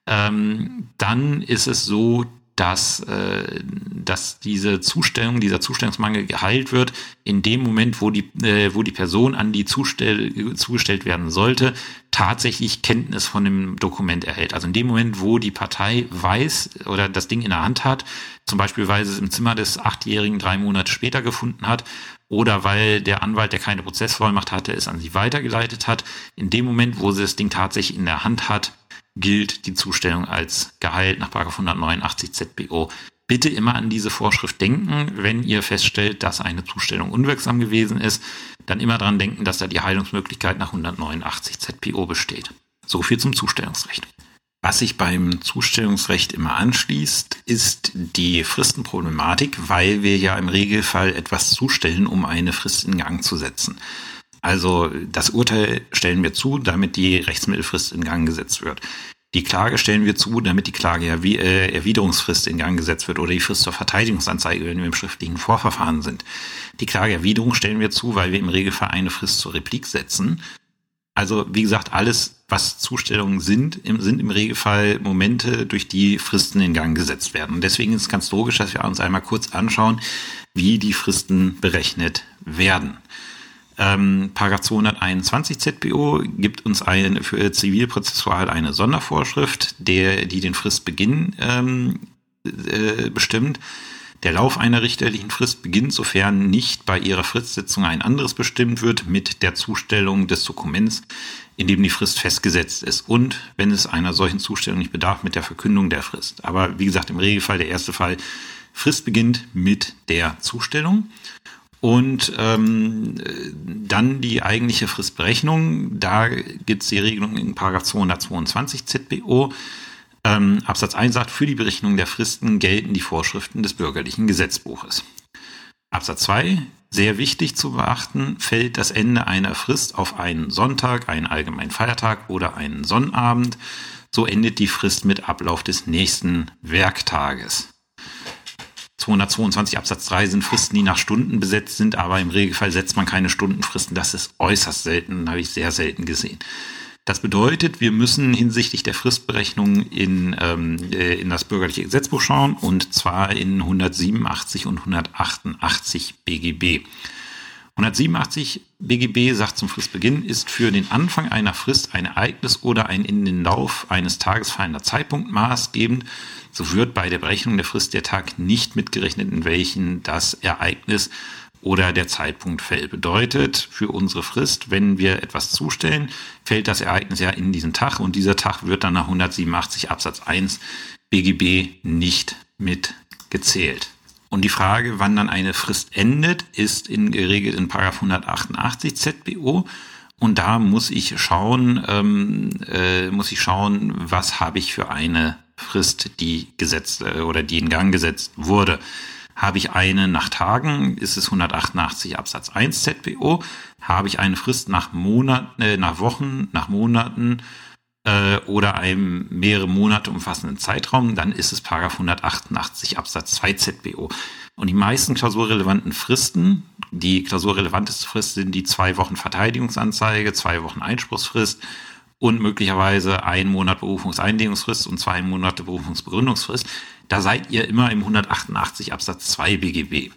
ähm, dann ist es so, dass, äh, dass diese Zustellung, dieser Zustellungsmangel geheilt wird, in dem Moment, wo die, äh, wo die Person, an die zustell, zugestellt werden sollte, tatsächlich Kenntnis von dem Dokument erhält. Also in dem Moment, wo die Partei weiß oder das Ding in der Hand hat, zum Beispiel weil sie es im Zimmer des Achtjährigen drei Monate später gefunden hat oder weil der Anwalt, der keine Prozessvollmacht hatte, es an sie weitergeleitet hat, in dem Moment, wo sie das Ding tatsächlich in der Hand hat, gilt die Zustellung als geheilt nach 189 ZBO. Bitte immer an diese Vorschrift denken, wenn ihr feststellt, dass eine Zustellung unwirksam gewesen ist, dann immer dran denken, dass da die Heilungsmöglichkeit nach 189 ZPO besteht. So viel zum Zustellungsrecht. Was sich beim Zustellungsrecht immer anschließt, ist die Fristenproblematik, weil wir ja im Regelfall etwas zustellen, um eine Frist in Gang zu setzen. Also das Urteil stellen wir zu, damit die Rechtsmittelfrist in Gang gesetzt wird. Die Klage stellen wir zu, damit die Klage äh, Erwiderungsfrist in Gang gesetzt wird oder die Frist zur Verteidigungsanzeige, wenn wir im schriftlichen Vorverfahren sind. Die Klageerwiderung stellen wir zu, weil wir im Regelfall eine Frist zur Replik setzen. Also wie gesagt, alles, was Zustellungen sind, sind im Regelfall Momente, durch die Fristen in Gang gesetzt werden. Und deswegen ist es ganz logisch, dass wir uns einmal kurz anschauen, wie die Fristen berechnet werden. Ähm, Paragraph 221 ZBO gibt uns ein, für Zivilprozessual eine Sondervorschrift, der, die den Fristbeginn ähm, äh, bestimmt. Der Lauf einer richterlichen Frist beginnt, sofern nicht bei ihrer Fristsitzung ein anderes bestimmt wird, mit der Zustellung des Dokuments, in dem die Frist festgesetzt ist und wenn es einer solchen Zustellung nicht bedarf, mit der Verkündung der Frist. Aber wie gesagt, im Regelfall der erste Fall, Frist beginnt mit der Zustellung. Und ähm, dann die eigentliche Fristberechnung. Da gibt es die Regelung in 222 ZBO. Ähm, Absatz 1 sagt, für die Berechnung der Fristen gelten die Vorschriften des bürgerlichen Gesetzbuches. Absatz 2, sehr wichtig zu beachten, fällt das Ende einer Frist auf einen Sonntag, einen allgemeinen Feiertag oder einen Sonnabend. So endet die Frist mit Ablauf des nächsten Werktages. 222 Absatz 3 sind Fristen, die nach Stunden besetzt sind, aber im Regelfall setzt man keine Stundenfristen. Das ist äußerst selten, habe ich sehr selten gesehen. Das bedeutet, wir müssen hinsichtlich der Fristberechnung in, ähm, äh, in das bürgerliche Gesetzbuch schauen und zwar in 187 und 188 BGB. 187 BGB sagt zum Fristbeginn ist für den Anfang einer Frist ein Ereignis oder ein in den Lauf eines Tages fallender Zeitpunkt maßgebend. So wird bei der Berechnung der Frist der Tag nicht mitgerechnet, in welchen das Ereignis oder der Zeitpunkt fällt. Bedeutet für unsere Frist, wenn wir etwas zustellen, fällt das Ereignis ja in diesen Tag und dieser Tag wird dann nach 187 Absatz 1 BGB nicht mitgezählt. Und die Frage, wann dann eine Frist endet, ist in, geregelt in 188 ZBO. Und da muss ich schauen, ähm, äh, muss ich schauen, was habe ich für eine Frist, die gesetzt äh, oder die in Gang gesetzt wurde. Habe ich eine nach Tagen, ist es 188 Absatz 1 ZBO. Habe ich eine Frist nach Monaten, äh, nach Wochen, nach Monaten äh, oder einem mehrere Monate umfassenden Zeitraum, dann ist es Paragraph 188 Absatz 2 ZBO. Und die meisten klausurrelevanten Fristen, die klausurrelevanteste Frist sind die zwei Wochen Verteidigungsanzeige, zwei Wochen Einspruchsfrist und möglicherweise ein Monat Berufungseinlegungsfrist und zwei Monate Berufungsbegründungsfrist. Da seid ihr immer im 188 Absatz 2 BGB.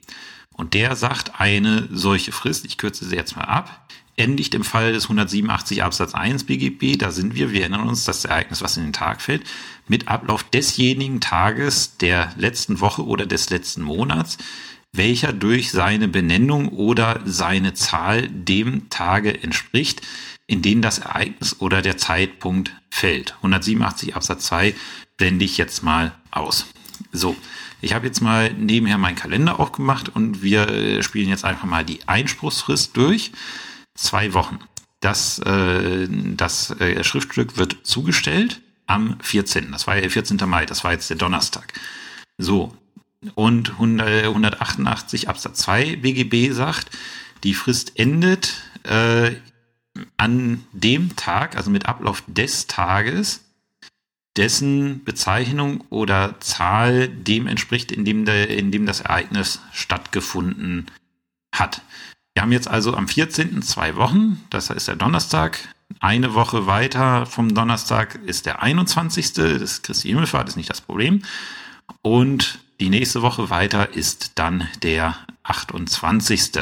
Und der sagt, eine solche Frist, ich kürze sie jetzt mal ab, endigt im Fall des 187 Absatz 1 BGB, da sind wir, wir erinnern uns, das Ereignis, was in den Tag fällt, mit Ablauf desjenigen Tages der letzten Woche oder des letzten Monats, welcher durch seine Benennung oder seine Zahl dem Tage entspricht, in denen das Ereignis oder der Zeitpunkt fällt. 187 Absatz 2 blende ich jetzt mal aus. So, ich habe jetzt mal nebenher meinen Kalender aufgemacht und wir äh, spielen jetzt einfach mal die Einspruchsfrist durch. Zwei Wochen. Das, äh, das äh, Schriftstück wird zugestellt am 14. Das war ja der 14. Mai, das war jetzt der Donnerstag. So, und 188 Absatz 2 BGB sagt, die Frist endet äh, an dem Tag, also mit Ablauf des Tages, dessen Bezeichnung oder Zahl dem entspricht, in dem, der, in dem das Ereignis stattgefunden hat. Wir haben jetzt also am 14. zwei Wochen, das ist der Donnerstag. Eine Woche weiter vom Donnerstag ist der 21. Das ist Christi Himmelfahrt, ist nicht das Problem. Und die nächste Woche weiter ist dann der 28.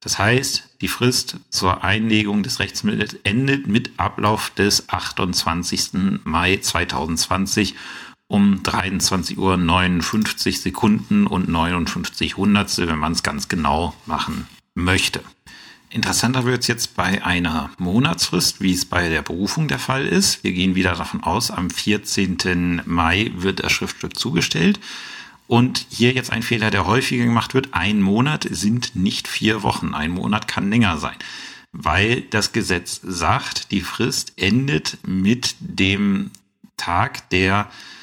Das heißt, die Frist zur Einlegung des Rechtsmittels endet mit Ablauf des 28. Mai 2020 um 23 Uhr 59 Sekunden und 59 Hundertstel, wenn man es ganz genau machen möchte. Interessanter wird es jetzt bei einer Monatsfrist, wie es bei der Berufung der Fall ist. Wir gehen wieder davon aus, am 14. Mai wird das Schriftstück zugestellt. Und hier jetzt ein Fehler, der häufiger gemacht wird. Ein Monat sind nicht vier Wochen. Ein Monat kann länger sein. Weil das Gesetz sagt, die Frist endet mit dem Tag, der äh,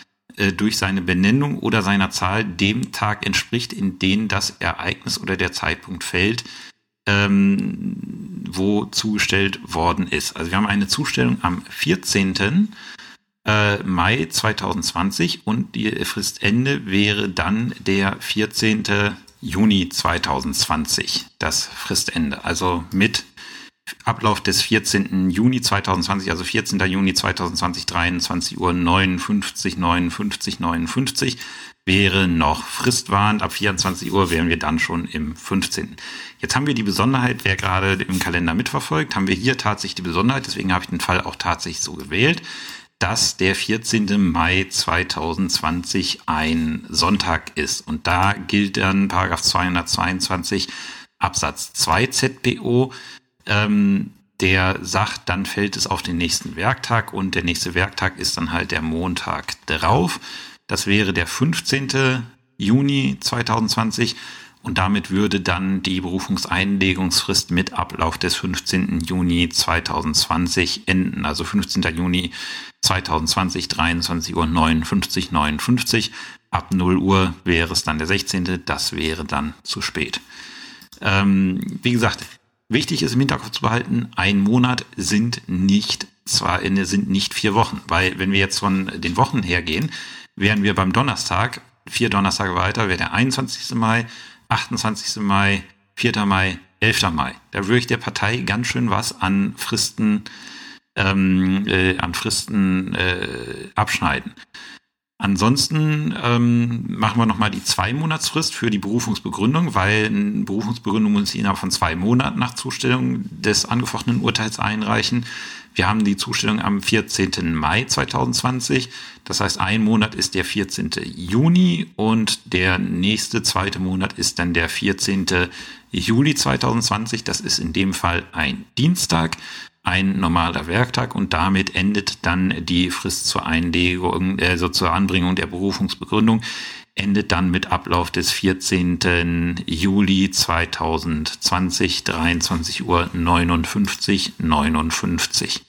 durch seine Benennung oder seiner Zahl dem Tag entspricht, in den das Ereignis oder der Zeitpunkt fällt, ähm, wo zugestellt worden ist. Also wir haben eine Zustellung am 14 äh, Mai 2020 und die Fristende wäre dann der 14. Juni 2020, das Fristende. Also mit Ablauf des 14. Juni 2020, also 14. Juni 2020, 23 Uhr 59, 59, 59 wäre noch fristwarnend. Ab 24 Uhr wären wir dann schon im 15. Jetzt haben wir die Besonderheit, wer gerade im Kalender mitverfolgt, haben wir hier tatsächlich die Besonderheit, deswegen habe ich den Fall auch tatsächlich so gewählt, dass der 14. Mai 2020 ein Sonntag ist. Und da gilt dann Paragraph 222 Absatz 2 ZPO, ähm, der sagt, dann fällt es auf den nächsten Werktag und der nächste Werktag ist dann halt der Montag drauf. Das wäre der 15. Juni 2020 und damit würde dann die Berufungseinlegungsfrist mit Ablauf des 15. Juni 2020 enden. Also 15. Juni 2020, 23 Uhr 59, 59. Ab 0 Uhr wäre es dann der 16. Das wäre dann zu spät. Ähm, wie gesagt, wichtig ist im Hinterkopf zu behalten, ein Monat sind nicht zwar sind nicht vier Wochen, weil wenn wir jetzt von den Wochen hergehen, wären wir beim Donnerstag, vier Donnerstage weiter, wäre der 21. Mai, 28. Mai, 4. Mai, 11. Mai. Da würde ich der Partei ganz schön was an Fristen, ähm, äh, an Fristen äh, abschneiden. Ansonsten ähm, machen wir nochmal die Zwei-Monats-Frist für die Berufungsbegründung, weil eine Berufungsbegründung muss innerhalb von zwei Monaten nach Zustellung des angefochtenen Urteils einreichen. Wir haben die Zustellung am 14. Mai 2020. Das heißt, ein Monat ist der 14. Juni und der nächste zweite Monat ist dann der 14. Juli 2020. Das ist in dem Fall ein Dienstag, ein normaler Werktag und damit endet dann die Frist zur Einlegung, also zur Anbringung der Berufungsbegründung. endet dann mit Ablauf des 14. Juli 2020, 23 Uhr 59, 59.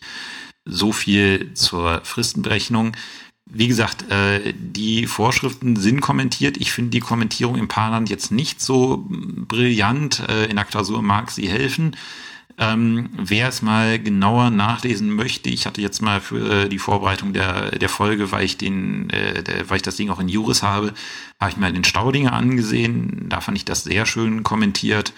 So viel zur Fristenberechnung. Wie gesagt, äh, die Vorschriften sind kommentiert. Ich finde die Kommentierung im Paarland jetzt nicht so brillant. Äh, in der Klausur mag sie helfen. Ähm, wer es mal genauer nachlesen möchte, ich hatte jetzt mal für äh, die Vorbereitung der, der Folge, weil ich den, äh, der, weil ich das Ding auch in Juris habe, habe ich mal den Staudinger angesehen. Da fand ich das sehr schön kommentiert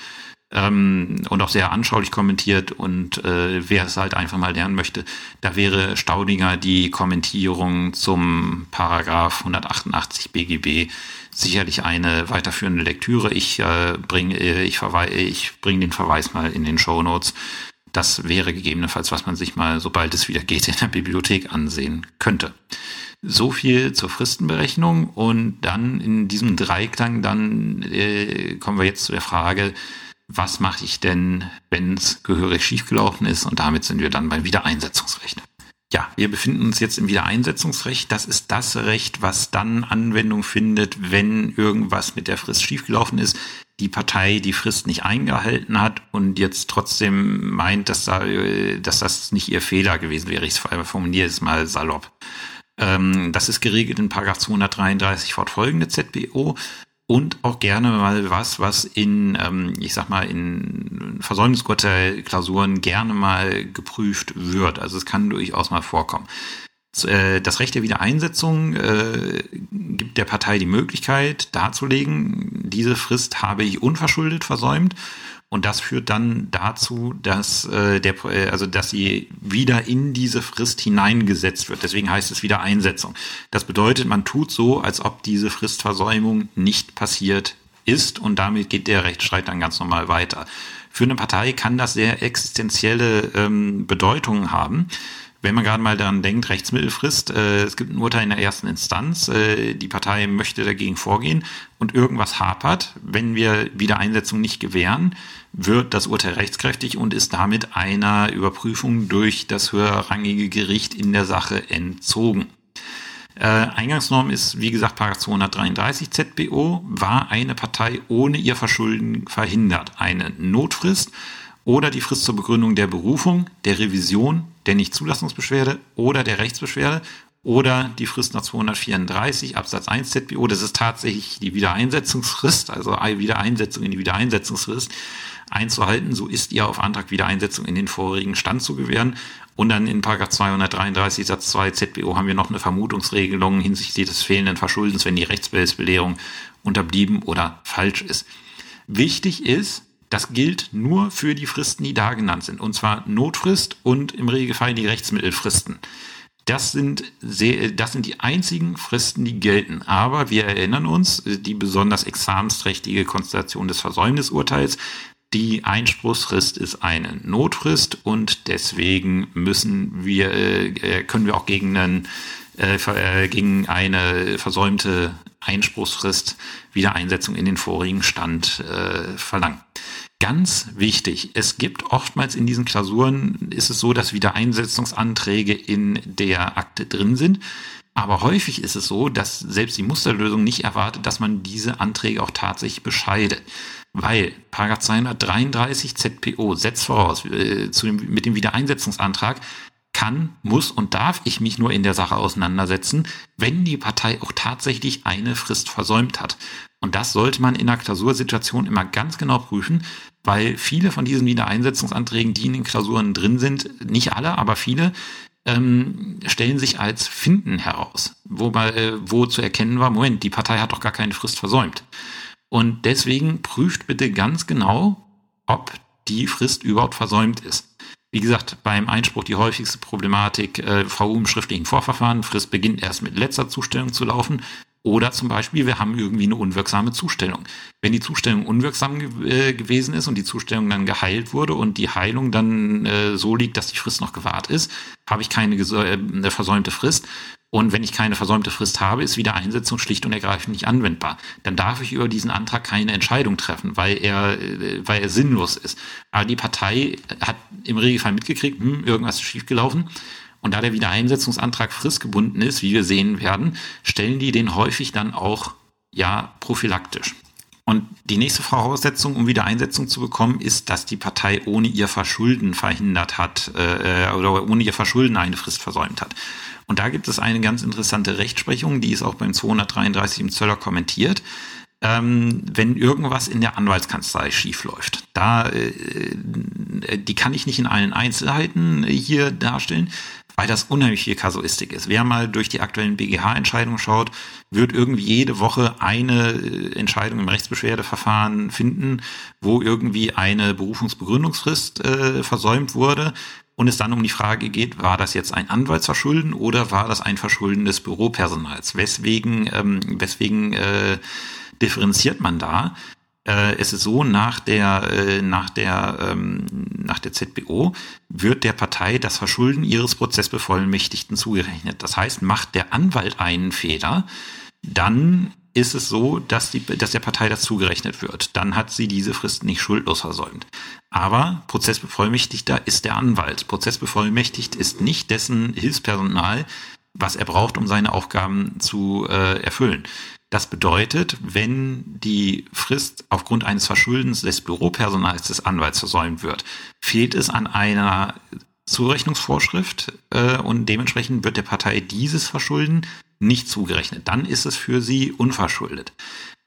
ähm, und auch sehr anschaulich kommentiert. Und äh, wer es halt einfach mal lernen möchte, da wäre Staudinger die Kommentierung zum Paragraph 188 BGB sicherlich eine weiterführende Lektüre. Ich äh, bringe äh, ich, verwei ich bring den Verweis mal in den Show Notes. Das wäre gegebenenfalls, was man sich mal, sobald es wieder geht, *laughs* in der Bibliothek ansehen könnte. So viel zur Fristenberechnung und dann in diesem Dreiklang dann äh, kommen wir jetzt zu der Frage, was mache ich denn, wenn es gehörig schiefgelaufen ist und damit sind wir dann beim Wiedereinsetzungsrecht. Ja, wir befinden uns jetzt im Wiedereinsetzungsrecht. Das ist das Recht, was dann Anwendung findet, wenn irgendwas mit der Frist schiefgelaufen ist, die Partei die Frist nicht eingehalten hat und jetzt trotzdem meint, dass, da, dass das nicht ihr Fehler gewesen wäre. Ich formuliere es mal salopp. Ähm, das ist geregelt in Paragraph 233 fortfolgende ZBO und auch gerne mal was, was in, ähm, ich sag mal, in Versäumnisurteilklausuren gerne mal geprüft wird. Also es kann durchaus mal vorkommen. Äh, das Recht der Wiedereinsetzung äh, gibt der Partei die Möglichkeit darzulegen, diese Frist habe ich unverschuldet versäumt und das führt dann dazu, dass äh, der, äh, also dass sie wieder in diese Frist hineingesetzt wird. Deswegen heißt es wieder Einsetzung. Das bedeutet, man tut so, als ob diese Fristversäumung nicht passiert ist und damit geht der Rechtsstreit dann ganz normal weiter. Für eine Partei kann das sehr existenzielle ähm, Bedeutungen haben wenn man gerade mal daran denkt, Rechtsmittelfrist, äh, es gibt ein Urteil in der ersten Instanz, äh, die Partei möchte dagegen vorgehen und irgendwas hapert, wenn wir Wiedereinsetzung nicht gewähren, wird das Urteil rechtskräftig und ist damit einer Überprüfung durch das höherrangige Gericht in der Sache entzogen. Äh, Eingangsnorm ist, wie gesagt, 233 ZBO, war eine Partei ohne ihr Verschulden verhindert. Eine Notfrist oder die Frist zur Begründung der Berufung, der Revision, der Nichtzulassungsbeschwerde oder der Rechtsbeschwerde oder die Frist nach 234 Absatz 1 ZBO. Das ist tatsächlich die Wiedereinsetzungsfrist, also Wiedereinsetzung in die Wiedereinsetzungsfrist einzuhalten. So ist ihr auf Antrag Wiedereinsetzung in den vorherigen Stand zu gewähren. Und dann in Paragraph 233 Satz 2 ZBO haben wir noch eine Vermutungsregelung hinsichtlich des fehlenden Verschuldens, wenn die Rechtsbehelfsbelehrung unterblieben oder falsch ist. Wichtig ist, das gilt nur für die Fristen, die da genannt sind. Und zwar Notfrist und im Regelfall die Rechtsmittelfristen. Das sind, sehr, das sind die einzigen Fristen, die gelten. Aber wir erinnern uns, die besonders examensträchtige Konstellation des Versäumnisurteils, die Einspruchsfrist ist eine Notfrist und deswegen müssen wir, äh, können wir auch gegen, einen, äh, äh gegen eine versäumte Einspruchsfrist Wiedereinsetzung in den vorigen Stand äh, verlangen. Ganz wichtig, es gibt oftmals in diesen Klausuren, ist es so, dass Wiedereinsetzungsanträge in der Akte drin sind. Aber häufig ist es so, dass selbst die Musterlösung nicht erwartet, dass man diese Anträge auch tatsächlich bescheidet. Weil Paragraph 233 ZPO setzt voraus, äh, dem, mit dem Wiedereinsetzungsantrag kann, muss und darf ich mich nur in der Sache auseinandersetzen, wenn die Partei auch tatsächlich eine Frist versäumt hat. Und das sollte man in einer Klausursituation immer ganz genau prüfen, weil viele von diesen Wiedereinsetzungsanträgen, die in den Klausuren drin sind, nicht alle, aber viele, ähm, stellen sich als Finden heraus, wobei, äh, wo zu erkennen war, Moment, die Partei hat doch gar keine Frist versäumt. Und deswegen prüft bitte ganz genau, ob die Frist überhaupt versäumt ist. Wie gesagt, beim Einspruch die häufigste Problematik äh, VU im schriftlichen Vorverfahren. Frist beginnt erst mit letzter Zustellung zu laufen. Oder zum Beispiel, wir haben irgendwie eine unwirksame Zustellung. Wenn die Zustellung unwirksam ge äh, gewesen ist und die Zustellung dann geheilt wurde und die Heilung dann äh, so liegt, dass die Frist noch gewahrt ist, habe ich keine äh, versäumte Frist. Und wenn ich keine versäumte Frist habe, ist Wiedereinsetzung schlicht und ergreifend nicht anwendbar. Dann darf ich über diesen Antrag keine Entscheidung treffen, weil er, äh, weil er sinnlos ist. Aber die Partei hat im Regelfall mitgekriegt, hm, irgendwas ist schiefgelaufen und da der Wiedereinsetzungsantrag fristgebunden ist, wie wir sehen werden, stellen die den häufig dann auch ja prophylaktisch. Und die nächste Voraussetzung, um Wiedereinsetzung zu bekommen, ist, dass die Partei ohne ihr Verschulden verhindert hat äh, oder ohne ihr Verschulden eine Frist versäumt hat. Und da gibt es eine ganz interessante Rechtsprechung, die ist auch beim 233 im Zöller kommentiert. Ähm, wenn irgendwas in der Anwaltskanzlei schiefläuft, da äh, die kann ich nicht in allen Einzelheiten hier darstellen, weil das unheimlich viel Kasuistik ist. Wer mal durch die aktuellen BGH-Entscheidungen schaut, wird irgendwie jede Woche eine äh, Entscheidung im Rechtsbeschwerdeverfahren finden, wo irgendwie eine Berufungsbegründungsfrist äh, versäumt wurde und es dann um die Frage geht, war das jetzt ein Anwaltsverschulden oder war das ein Verschulden des Büropersonals? Weswegen, ähm, weswegen äh, differenziert man da? Äh, es ist so, nach der, äh, nach, der, ähm, nach der ZBO wird der Partei das Verschulden ihres Prozessbevollmächtigten zugerechnet. Das heißt, macht der Anwalt einen Fehler, dann ist es so, dass, die, dass der Partei das zugerechnet wird. Dann hat sie diese Frist nicht schuldlos versäumt. Aber Prozessbevollmächtigter ist der Anwalt. Prozessbevollmächtigt ist nicht dessen Hilfspersonal, was er braucht, um seine Aufgaben zu äh, erfüllen. Das bedeutet, wenn die Frist aufgrund eines Verschuldens des Büropersonals des Anwalts versäumt wird, fehlt es an einer Zurechnungsvorschrift äh, und dementsprechend wird der Partei dieses Verschulden nicht zugerechnet. Dann ist es für sie unverschuldet.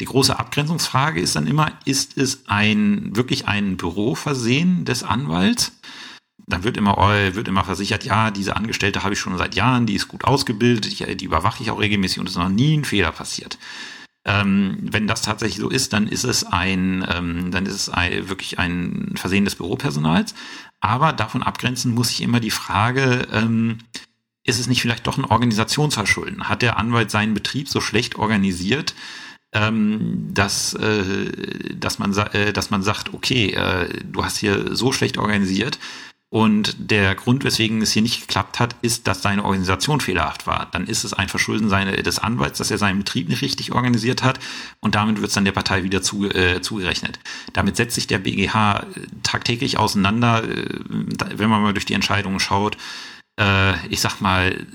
Die große Abgrenzungsfrage ist dann immer, ist es ein wirklich ein Büroversehen des Anwalts? Dann wird immer, wird immer versichert, ja, diese Angestellte habe ich schon seit Jahren, die ist gut ausgebildet, die überwache ich auch regelmäßig und es ist noch nie ein Fehler passiert. Ähm, wenn das tatsächlich so ist, dann ist es ein, ähm, dann ist es ein, wirklich ein Versehen des Büropersonals. Aber davon abgrenzen muss ich immer die Frage, ähm, ist es nicht vielleicht doch ein Organisationsverschulden? Hat der Anwalt seinen Betrieb so schlecht organisiert, ähm, dass, äh, dass, man, äh, dass man sagt, okay, äh, du hast hier so schlecht organisiert, und der Grund, weswegen es hier nicht geklappt hat, ist, dass seine Organisation fehlerhaft war. Dann ist es ein Verschulden seine, des Anwalts, dass er seinen Betrieb nicht richtig organisiert hat und damit wird es dann der Partei wieder zu, äh, zugerechnet. Damit setzt sich der BGH äh, tagtäglich auseinander, äh, wenn man mal durch die Entscheidungen schaut. Äh, ich sag mal,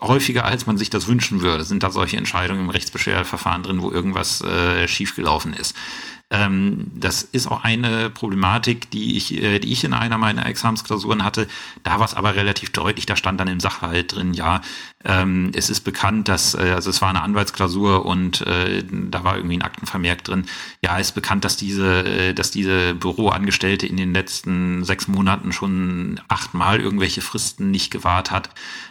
häufiger als man sich das wünschen würde, sind da solche Entscheidungen im Rechtsbeschwerdeverfahren drin, wo irgendwas äh, schiefgelaufen ist. Ähm, das ist auch eine Problematik, die ich, äh, die ich in einer meiner Examensklausuren hatte. Da war es aber relativ deutlich, da stand dann im Sachverhalt drin, ja, ähm, es ist bekannt, dass, äh, also es war eine Anwaltsklausur und äh, da war irgendwie ein Aktenvermerk drin. Ja, es ist bekannt, dass diese, äh, dass diese Büroangestellte in den letzten sechs Monaten schon achtmal irgendwelche Fristen nicht gewahrt hat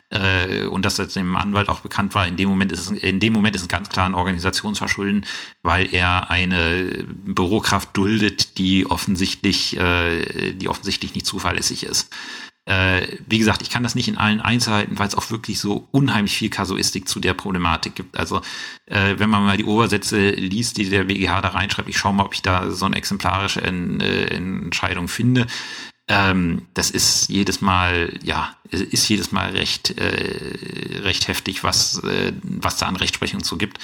äh, und dass das dem Anwalt auch bekannt war, in dem Moment ist es, in dem Moment ist es ganz klar ein Organisationsverschulden, weil er eine Bürokraft duldet, die offensichtlich, äh, die offensichtlich nicht zuverlässig ist. Äh, wie gesagt, ich kann das nicht in allen Einzelheiten, weil es auch wirklich so unheimlich viel Kasuistik zu der Problematik gibt. Also äh, wenn man mal die Obersätze liest, die der BGH da reinschreibt, ich schaue mal, ob ich da so eine exemplarische äh, Entscheidung finde ähm, das ist jedes Mal, ja, ist jedes Mal recht, äh, recht heftig, was, äh, was da an Rechtsprechung zu gibt.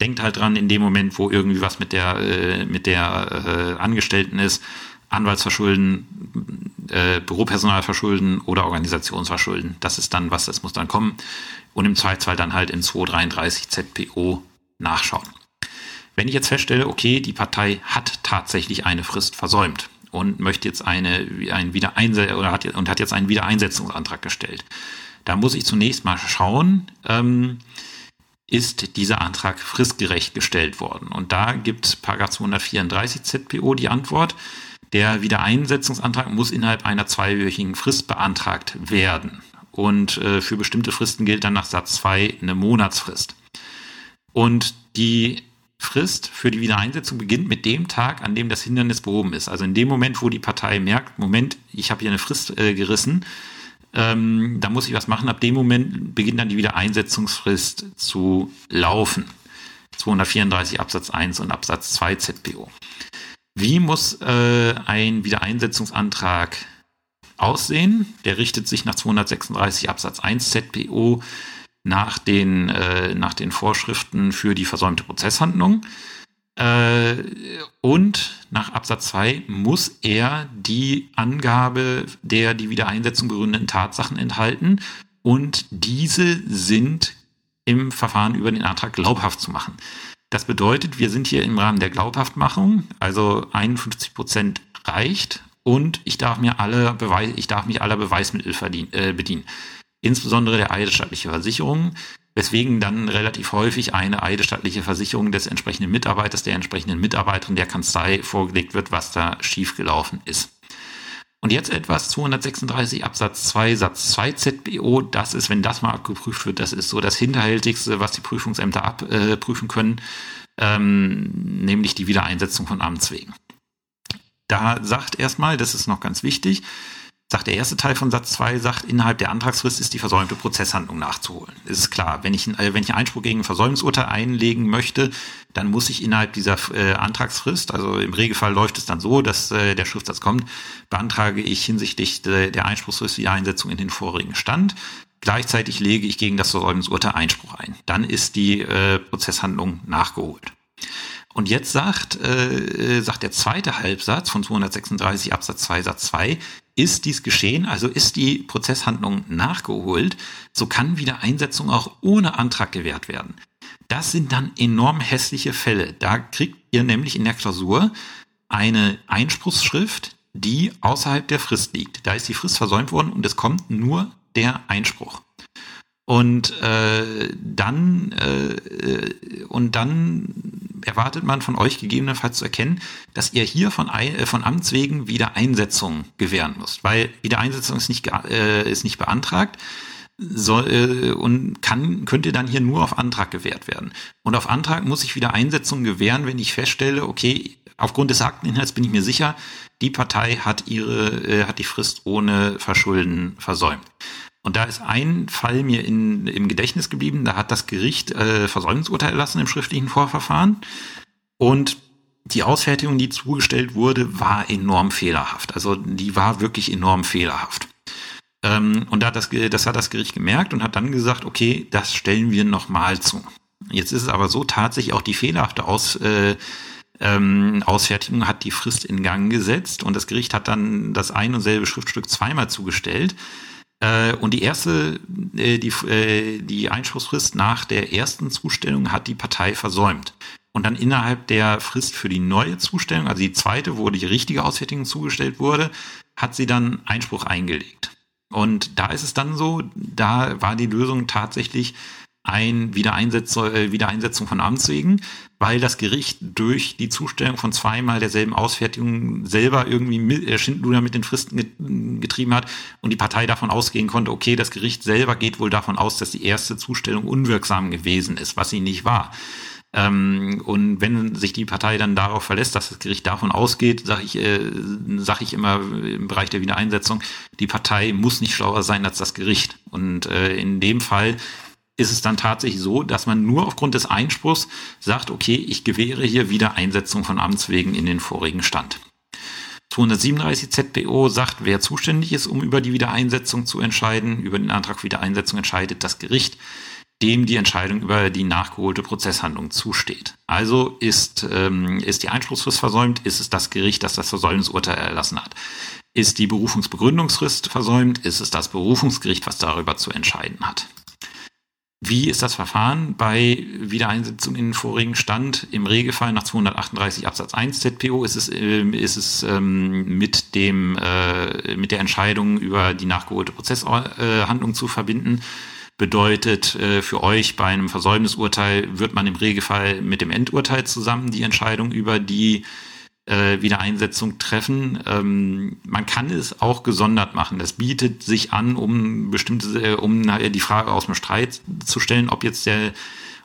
Denkt halt dran, in dem Moment, wo irgendwie was mit der, äh, mit der äh, Angestellten ist, Anwaltsverschulden, äh, Büropersonalverschulden oder Organisationsverschulden. Das ist dann was, das muss dann kommen. Und im Zweifelsfall dann halt in 233 ZPO nachschauen. Wenn ich jetzt feststelle, okay, die Partei hat tatsächlich eine Frist versäumt, und möchte jetzt eine, ein Wiedereinse oder hat, und hat jetzt einen Wiedereinsetzungsantrag gestellt. Da muss ich zunächst mal schauen, ähm, ist dieser Antrag fristgerecht gestellt worden? Und da gibt Paragraph 234 ZPO die Antwort. Der Wiedereinsetzungsantrag muss innerhalb einer zweiwöchigen Frist beantragt werden. Und äh, für bestimmte Fristen gilt dann nach Satz 2 eine Monatsfrist. Und die Frist für die Wiedereinsetzung beginnt mit dem Tag, an dem das Hindernis behoben ist. Also in dem Moment, wo die Partei merkt, Moment, ich habe hier eine Frist äh, gerissen, ähm, da muss ich was machen. Ab dem Moment beginnt dann die Wiedereinsetzungsfrist zu laufen. 234 Absatz 1 und Absatz 2 ZPO. Wie muss äh, ein Wiedereinsetzungsantrag aussehen? Der richtet sich nach 236 Absatz 1 ZPO nach den, äh, nach den Vorschriften für die versäumte Prozesshandlung. Äh, und nach Absatz 2 muss er die Angabe der die Wiedereinsetzung begründenden Tatsachen enthalten und diese sind im Verfahren über den Antrag glaubhaft zu machen. Das bedeutet, wir sind hier im Rahmen der Glaubhaftmachung, also 51 Prozent reicht und ich darf mir alle Beweis, ich darf mich aller Beweismittel verdien, äh, bedienen. Insbesondere der eidesstattliche Versicherung, weswegen dann relativ häufig eine eidesstattliche Versicherung des entsprechenden Mitarbeiters, der entsprechenden Mitarbeiterin der Kanzlei vorgelegt wird, was da schiefgelaufen ist. Und jetzt etwas 236 Absatz 2 Satz 2 ZBO. Das ist, wenn das mal abgeprüft wird, das ist so das Hinterhältigste, was die Prüfungsämter abprüfen äh, können, ähm, nämlich die Wiedereinsetzung von Amtswegen. Da sagt erstmal, das ist noch ganz wichtig, sagt der erste Teil von Satz 2, sagt, innerhalb der Antragsfrist ist die versäumte Prozesshandlung nachzuholen. Es ist klar, wenn ich, äh, wenn ich Einspruch gegen ein Versäumnisurteil einlegen möchte, dann muss ich innerhalb dieser äh, Antragsfrist, also im Regelfall läuft es dann so, dass äh, der Schriftsatz kommt, beantrage ich hinsichtlich de, der Einspruchsfrist die Einsetzung in den vorigen Stand. Gleichzeitig lege ich gegen das Versäumnisurteil Einspruch ein. Dann ist die äh, Prozesshandlung nachgeholt. Und jetzt sagt, äh, sagt der zweite Halbsatz von 236 Absatz 2 Satz 2, ist dies geschehen, also ist die Prozesshandlung nachgeholt, so kann Wiedereinsetzung auch ohne Antrag gewährt werden. Das sind dann enorm hässliche Fälle. Da kriegt ihr nämlich in der Klausur eine Einspruchsschrift, die außerhalb der Frist liegt. Da ist die Frist versäumt worden und es kommt nur der Einspruch. Und äh, dann äh, und dann erwartet man von euch gegebenenfalls zu erkennen, dass ihr hier von, äh, von Amts wegen Wiedereinsetzung gewähren müsst, weil Wiedereinsetzung ist nicht äh, ist nicht beantragt soll, äh, und kann könnte dann hier nur auf Antrag gewährt werden. Und auf Antrag muss ich Wiedereinsetzung gewähren, wenn ich feststelle, okay, aufgrund des Akteninhalts bin ich mir sicher, die Partei hat ihre äh, hat die Frist ohne Verschulden versäumt. Und da ist ein Fall mir in, im Gedächtnis geblieben, da hat das Gericht äh, Versäumnisurteil erlassen im schriftlichen Vorverfahren. Und die Ausfertigung, die zugestellt wurde, war enorm fehlerhaft. Also die war wirklich enorm fehlerhaft. Ähm, und da hat das, das hat das Gericht gemerkt und hat dann gesagt, okay, das stellen wir nochmal zu. Jetzt ist es aber so, tatsächlich auch die fehlerhafte Aus, äh, ähm, Ausfertigung hat die Frist in Gang gesetzt und das Gericht hat dann das ein und selbe Schriftstück zweimal zugestellt. Äh, und die erste, äh, die, äh, die Einspruchsfrist nach der ersten Zustellung hat die Partei versäumt. Und dann innerhalb der Frist für die neue Zustellung, also die zweite, wo die richtige Ausfertigung zugestellt wurde, hat sie dann Einspruch eingelegt. Und da ist es dann so, da war die Lösung tatsächlich ein Wiedereinsetzung, äh, Wiedereinsetzung von Amtswegen, weil das Gericht durch die Zustellung von zweimal derselben Ausfertigung selber irgendwie mit, äh, Schindluder mit den Fristen getrieben hat und die Partei davon ausgehen konnte, okay, das Gericht selber geht wohl davon aus, dass die erste Zustellung unwirksam gewesen ist, was sie nicht war. Ähm, und wenn sich die Partei dann darauf verlässt, dass das Gericht davon ausgeht, sage ich, äh, sag ich immer im Bereich der Wiedereinsetzung, die Partei muss nicht schlauer sein als das Gericht. Und äh, in dem Fall ist es dann tatsächlich so, dass man nur aufgrund des Einspruchs sagt, okay, ich gewähre hier wieder Einsetzung von Amtswegen in den vorigen Stand. 237 ZBO sagt, wer zuständig ist, um über die Wiedereinsetzung zu entscheiden, über den Antrag Wiedereinsetzung entscheidet das Gericht, dem die Entscheidung über die nachgeholte Prozesshandlung zusteht. Also ist, ähm, ist die Einspruchsfrist versäumt, ist es das Gericht, das das Versäumnisurteil erlassen hat. Ist die Berufungsbegründungsfrist versäumt, ist es das Berufungsgericht, was darüber zu entscheiden hat. Wie ist das Verfahren bei Wiedereinsetzung in den vorigen Stand? Im Regelfall nach 238 Absatz 1 ZPO ist es, äh, ist es ähm, mit, dem, äh, mit der Entscheidung über die nachgeholte Prozesshandlung zu verbinden. Bedeutet äh, für euch bei einem Versäumnisurteil wird man im Regelfall mit dem Endurteil zusammen die Entscheidung über die äh, Wiedereinsetzung treffen. Ähm, man kann es auch gesondert machen. Das bietet sich an, um bestimmte, äh, um die Frage aus dem Streit zu stellen, ob jetzt der,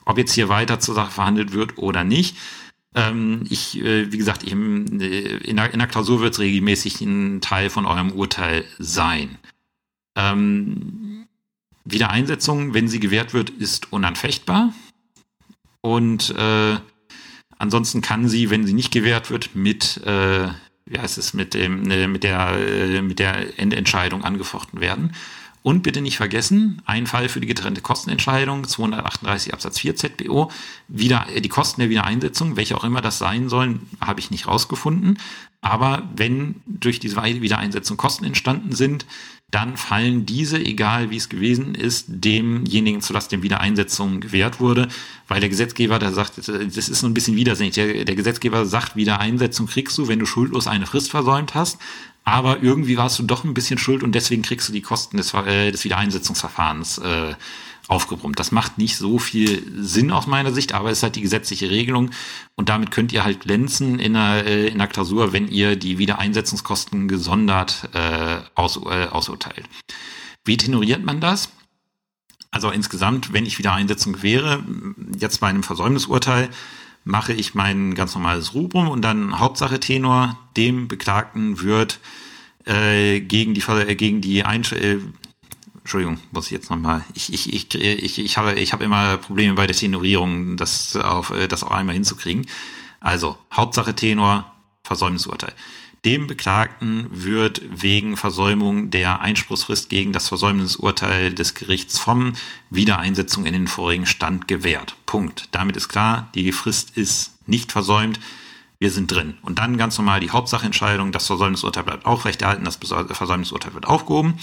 ob jetzt hier weiter zur Sache verhandelt wird oder nicht. Ähm, ich, äh, wie gesagt, ich, äh, in, der, in der Klausur wird es regelmäßig ein Teil von eurem Urteil sein. Ähm, Wiedereinsetzung, wenn sie gewährt wird, ist unanfechtbar. Und äh, Ansonsten kann sie, wenn sie nicht gewährt wird, mit, äh, wie heißt es, mit dem, äh, mit der, äh, mit der Endentscheidung angefochten werden. Und bitte nicht vergessen, ein Fall für die getrennte Kostenentscheidung, 238 Absatz 4 ZBO, wieder, die Kosten der Wiedereinsetzung, welche auch immer das sein sollen, habe ich nicht rausgefunden. Aber wenn durch diese Wiedereinsetzung Kosten entstanden sind, dann fallen diese, egal wie es gewesen ist, demjenigen zu Last, dem Wiedereinsetzung gewährt wurde, weil der Gesetzgeber da sagt, das ist so ein bisschen widersinnig. Der, der Gesetzgeber sagt, Wiedereinsetzung kriegst du, wenn du schuldlos eine Frist versäumt hast, aber irgendwie warst du doch ein bisschen schuld und deswegen kriegst du die Kosten des, äh, des Wiedereinsetzungsverfahrens äh, aufgebrummt. Das macht nicht so viel Sinn aus meiner Sicht, aber es ist halt die gesetzliche Regelung und damit könnt ihr halt glänzen in der, äh, in der Klausur, wenn ihr die Wiedereinsetzungskosten gesondert äh, aus, äh, ausurteilt. Wie tenoriert man das? Also insgesamt, wenn ich Wiedereinsetzung wäre, jetzt bei einem Versäumnisurteil, mache ich mein ganz normales Rubrum und dann Hauptsache Tenor, dem Beklagten wird äh, gegen die äh, gegen die Einsch äh, Entschuldigung, muss ich jetzt nochmal. Ich, ich, ich, ich, ich habe, ich habe immer Probleme bei der Tenorierung, das, auf, äh, das auch einmal hinzukriegen. Also, Hauptsache Tenor, Versäumnisurteil. Dem Beklagten wird wegen Versäumung der Einspruchsfrist gegen das Versäumnisurteil des Gerichts vom Wiedereinsetzung in den vorigen Stand gewährt. Punkt. Damit ist klar, die Frist ist nicht versäumt wir sind drin. Und dann ganz normal die Hauptsachentscheidung, das Versäumnisurteil bleibt aufrechterhalten, das Versäumnisurteil wird aufgehoben.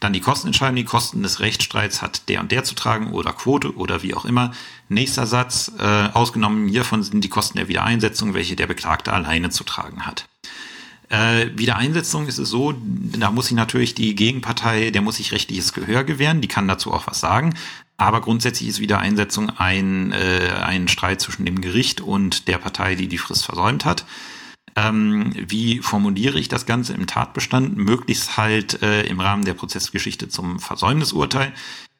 Dann die Kostenentscheidung, die Kosten des Rechtsstreits hat der und der zu tragen oder Quote oder wie auch immer. Nächster Satz, äh, ausgenommen hiervon sind die Kosten der Wiedereinsetzung, welche der Beklagte alleine zu tragen hat. Äh, Wiedereinsetzung ist es so, da muss sich natürlich die Gegenpartei, der muss sich rechtliches Gehör gewähren, die kann dazu auch was sagen. Aber grundsätzlich ist Wiedereinsetzung ein, äh, ein Streit zwischen dem Gericht und der Partei, die die Frist versäumt hat. Ähm, wie formuliere ich das Ganze im Tatbestand? Möglichst halt äh, im Rahmen der Prozessgeschichte zum Versäumnisurteil.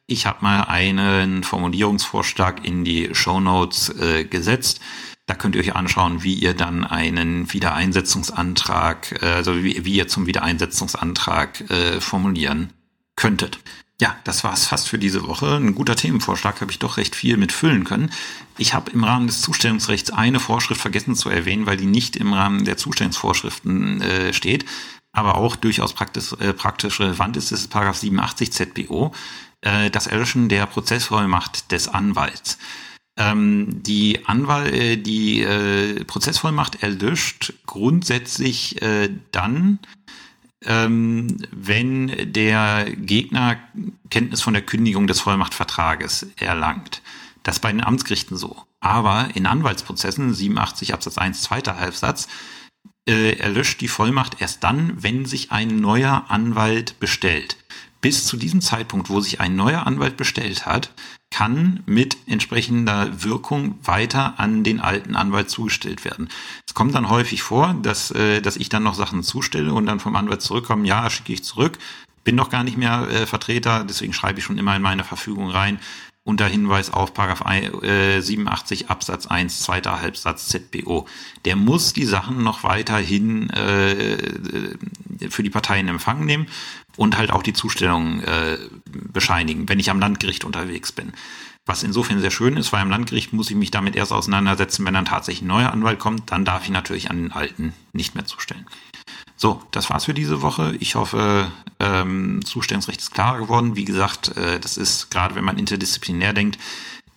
Ich habe mal einen Formulierungsvorschlag in die Show Notes äh, gesetzt. Da könnt ihr euch anschauen, wie ihr dann einen Wiedereinsetzungsantrag, äh, also wie, wie ihr zum Wiedereinsetzungsantrag äh, formulieren könntet. Ja, das war es fast für diese Woche. Ein guter Themenvorschlag habe ich doch recht viel mitfüllen können. Ich habe im Rahmen des Zustellungsrechts eine Vorschrift vergessen zu erwähnen, weil die nicht im Rahmen der Zustellungsvorschriften äh, steht, aber auch durchaus praktisch, äh, praktisch relevant ist, das ist Paragraph 87 ZBO, äh, das Erlöschen der Prozessvollmacht des Anwalts. Ähm, die Anwalt, äh, die äh, Prozessvollmacht erlöscht grundsätzlich äh, dann, ähm, wenn der Gegner Kenntnis von der Kündigung des Vollmachtvertrages erlangt. Das bei den Amtsgerichten so. Aber in Anwaltsprozessen, 87 Absatz 1, zweiter Halbsatz, äh, erlöscht die Vollmacht erst dann, wenn sich ein neuer Anwalt bestellt. Bis zu diesem Zeitpunkt, wo sich ein neuer Anwalt bestellt hat, kann mit entsprechender Wirkung weiter an den alten Anwalt zugestellt werden. Es kommt dann häufig vor, dass, äh, dass ich dann noch Sachen zustelle und dann vom Anwalt zurückkomme, ja, schicke ich zurück, bin doch gar nicht mehr äh, Vertreter, deswegen schreibe ich schon immer in meine Verfügung rein, unter Hinweis auf Paragraph 87 Absatz 1 zweiter Halbsatz ZBO. Der muss die Sachen noch weiterhin äh, für die Parteien in Empfang nehmen und halt auch die Zustellung äh, bescheinigen, wenn ich am Landgericht unterwegs bin. Was insofern sehr schön ist, weil am Landgericht muss ich mich damit erst auseinandersetzen, wenn dann tatsächlich ein neuer Anwalt kommt, dann darf ich natürlich an den alten nicht mehr zustellen. So, das war's für diese Woche. Ich hoffe, ähm, Zustellungsrecht ist klar geworden. Wie gesagt, äh, das ist gerade, wenn man interdisziplinär denkt,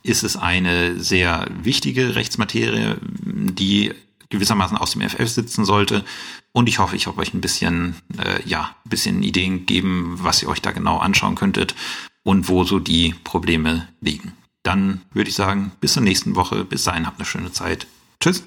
ist es eine sehr wichtige Rechtsmaterie, die gewissermaßen aus dem FF sitzen sollte. Und ich hoffe, ich habe euch ein bisschen, äh, ja, ein bisschen Ideen gegeben, was ihr euch da genau anschauen könntet und wo so die Probleme liegen. Dann würde ich sagen, bis zur nächsten Woche. Bis dahin, habt eine schöne Zeit. Tschüss.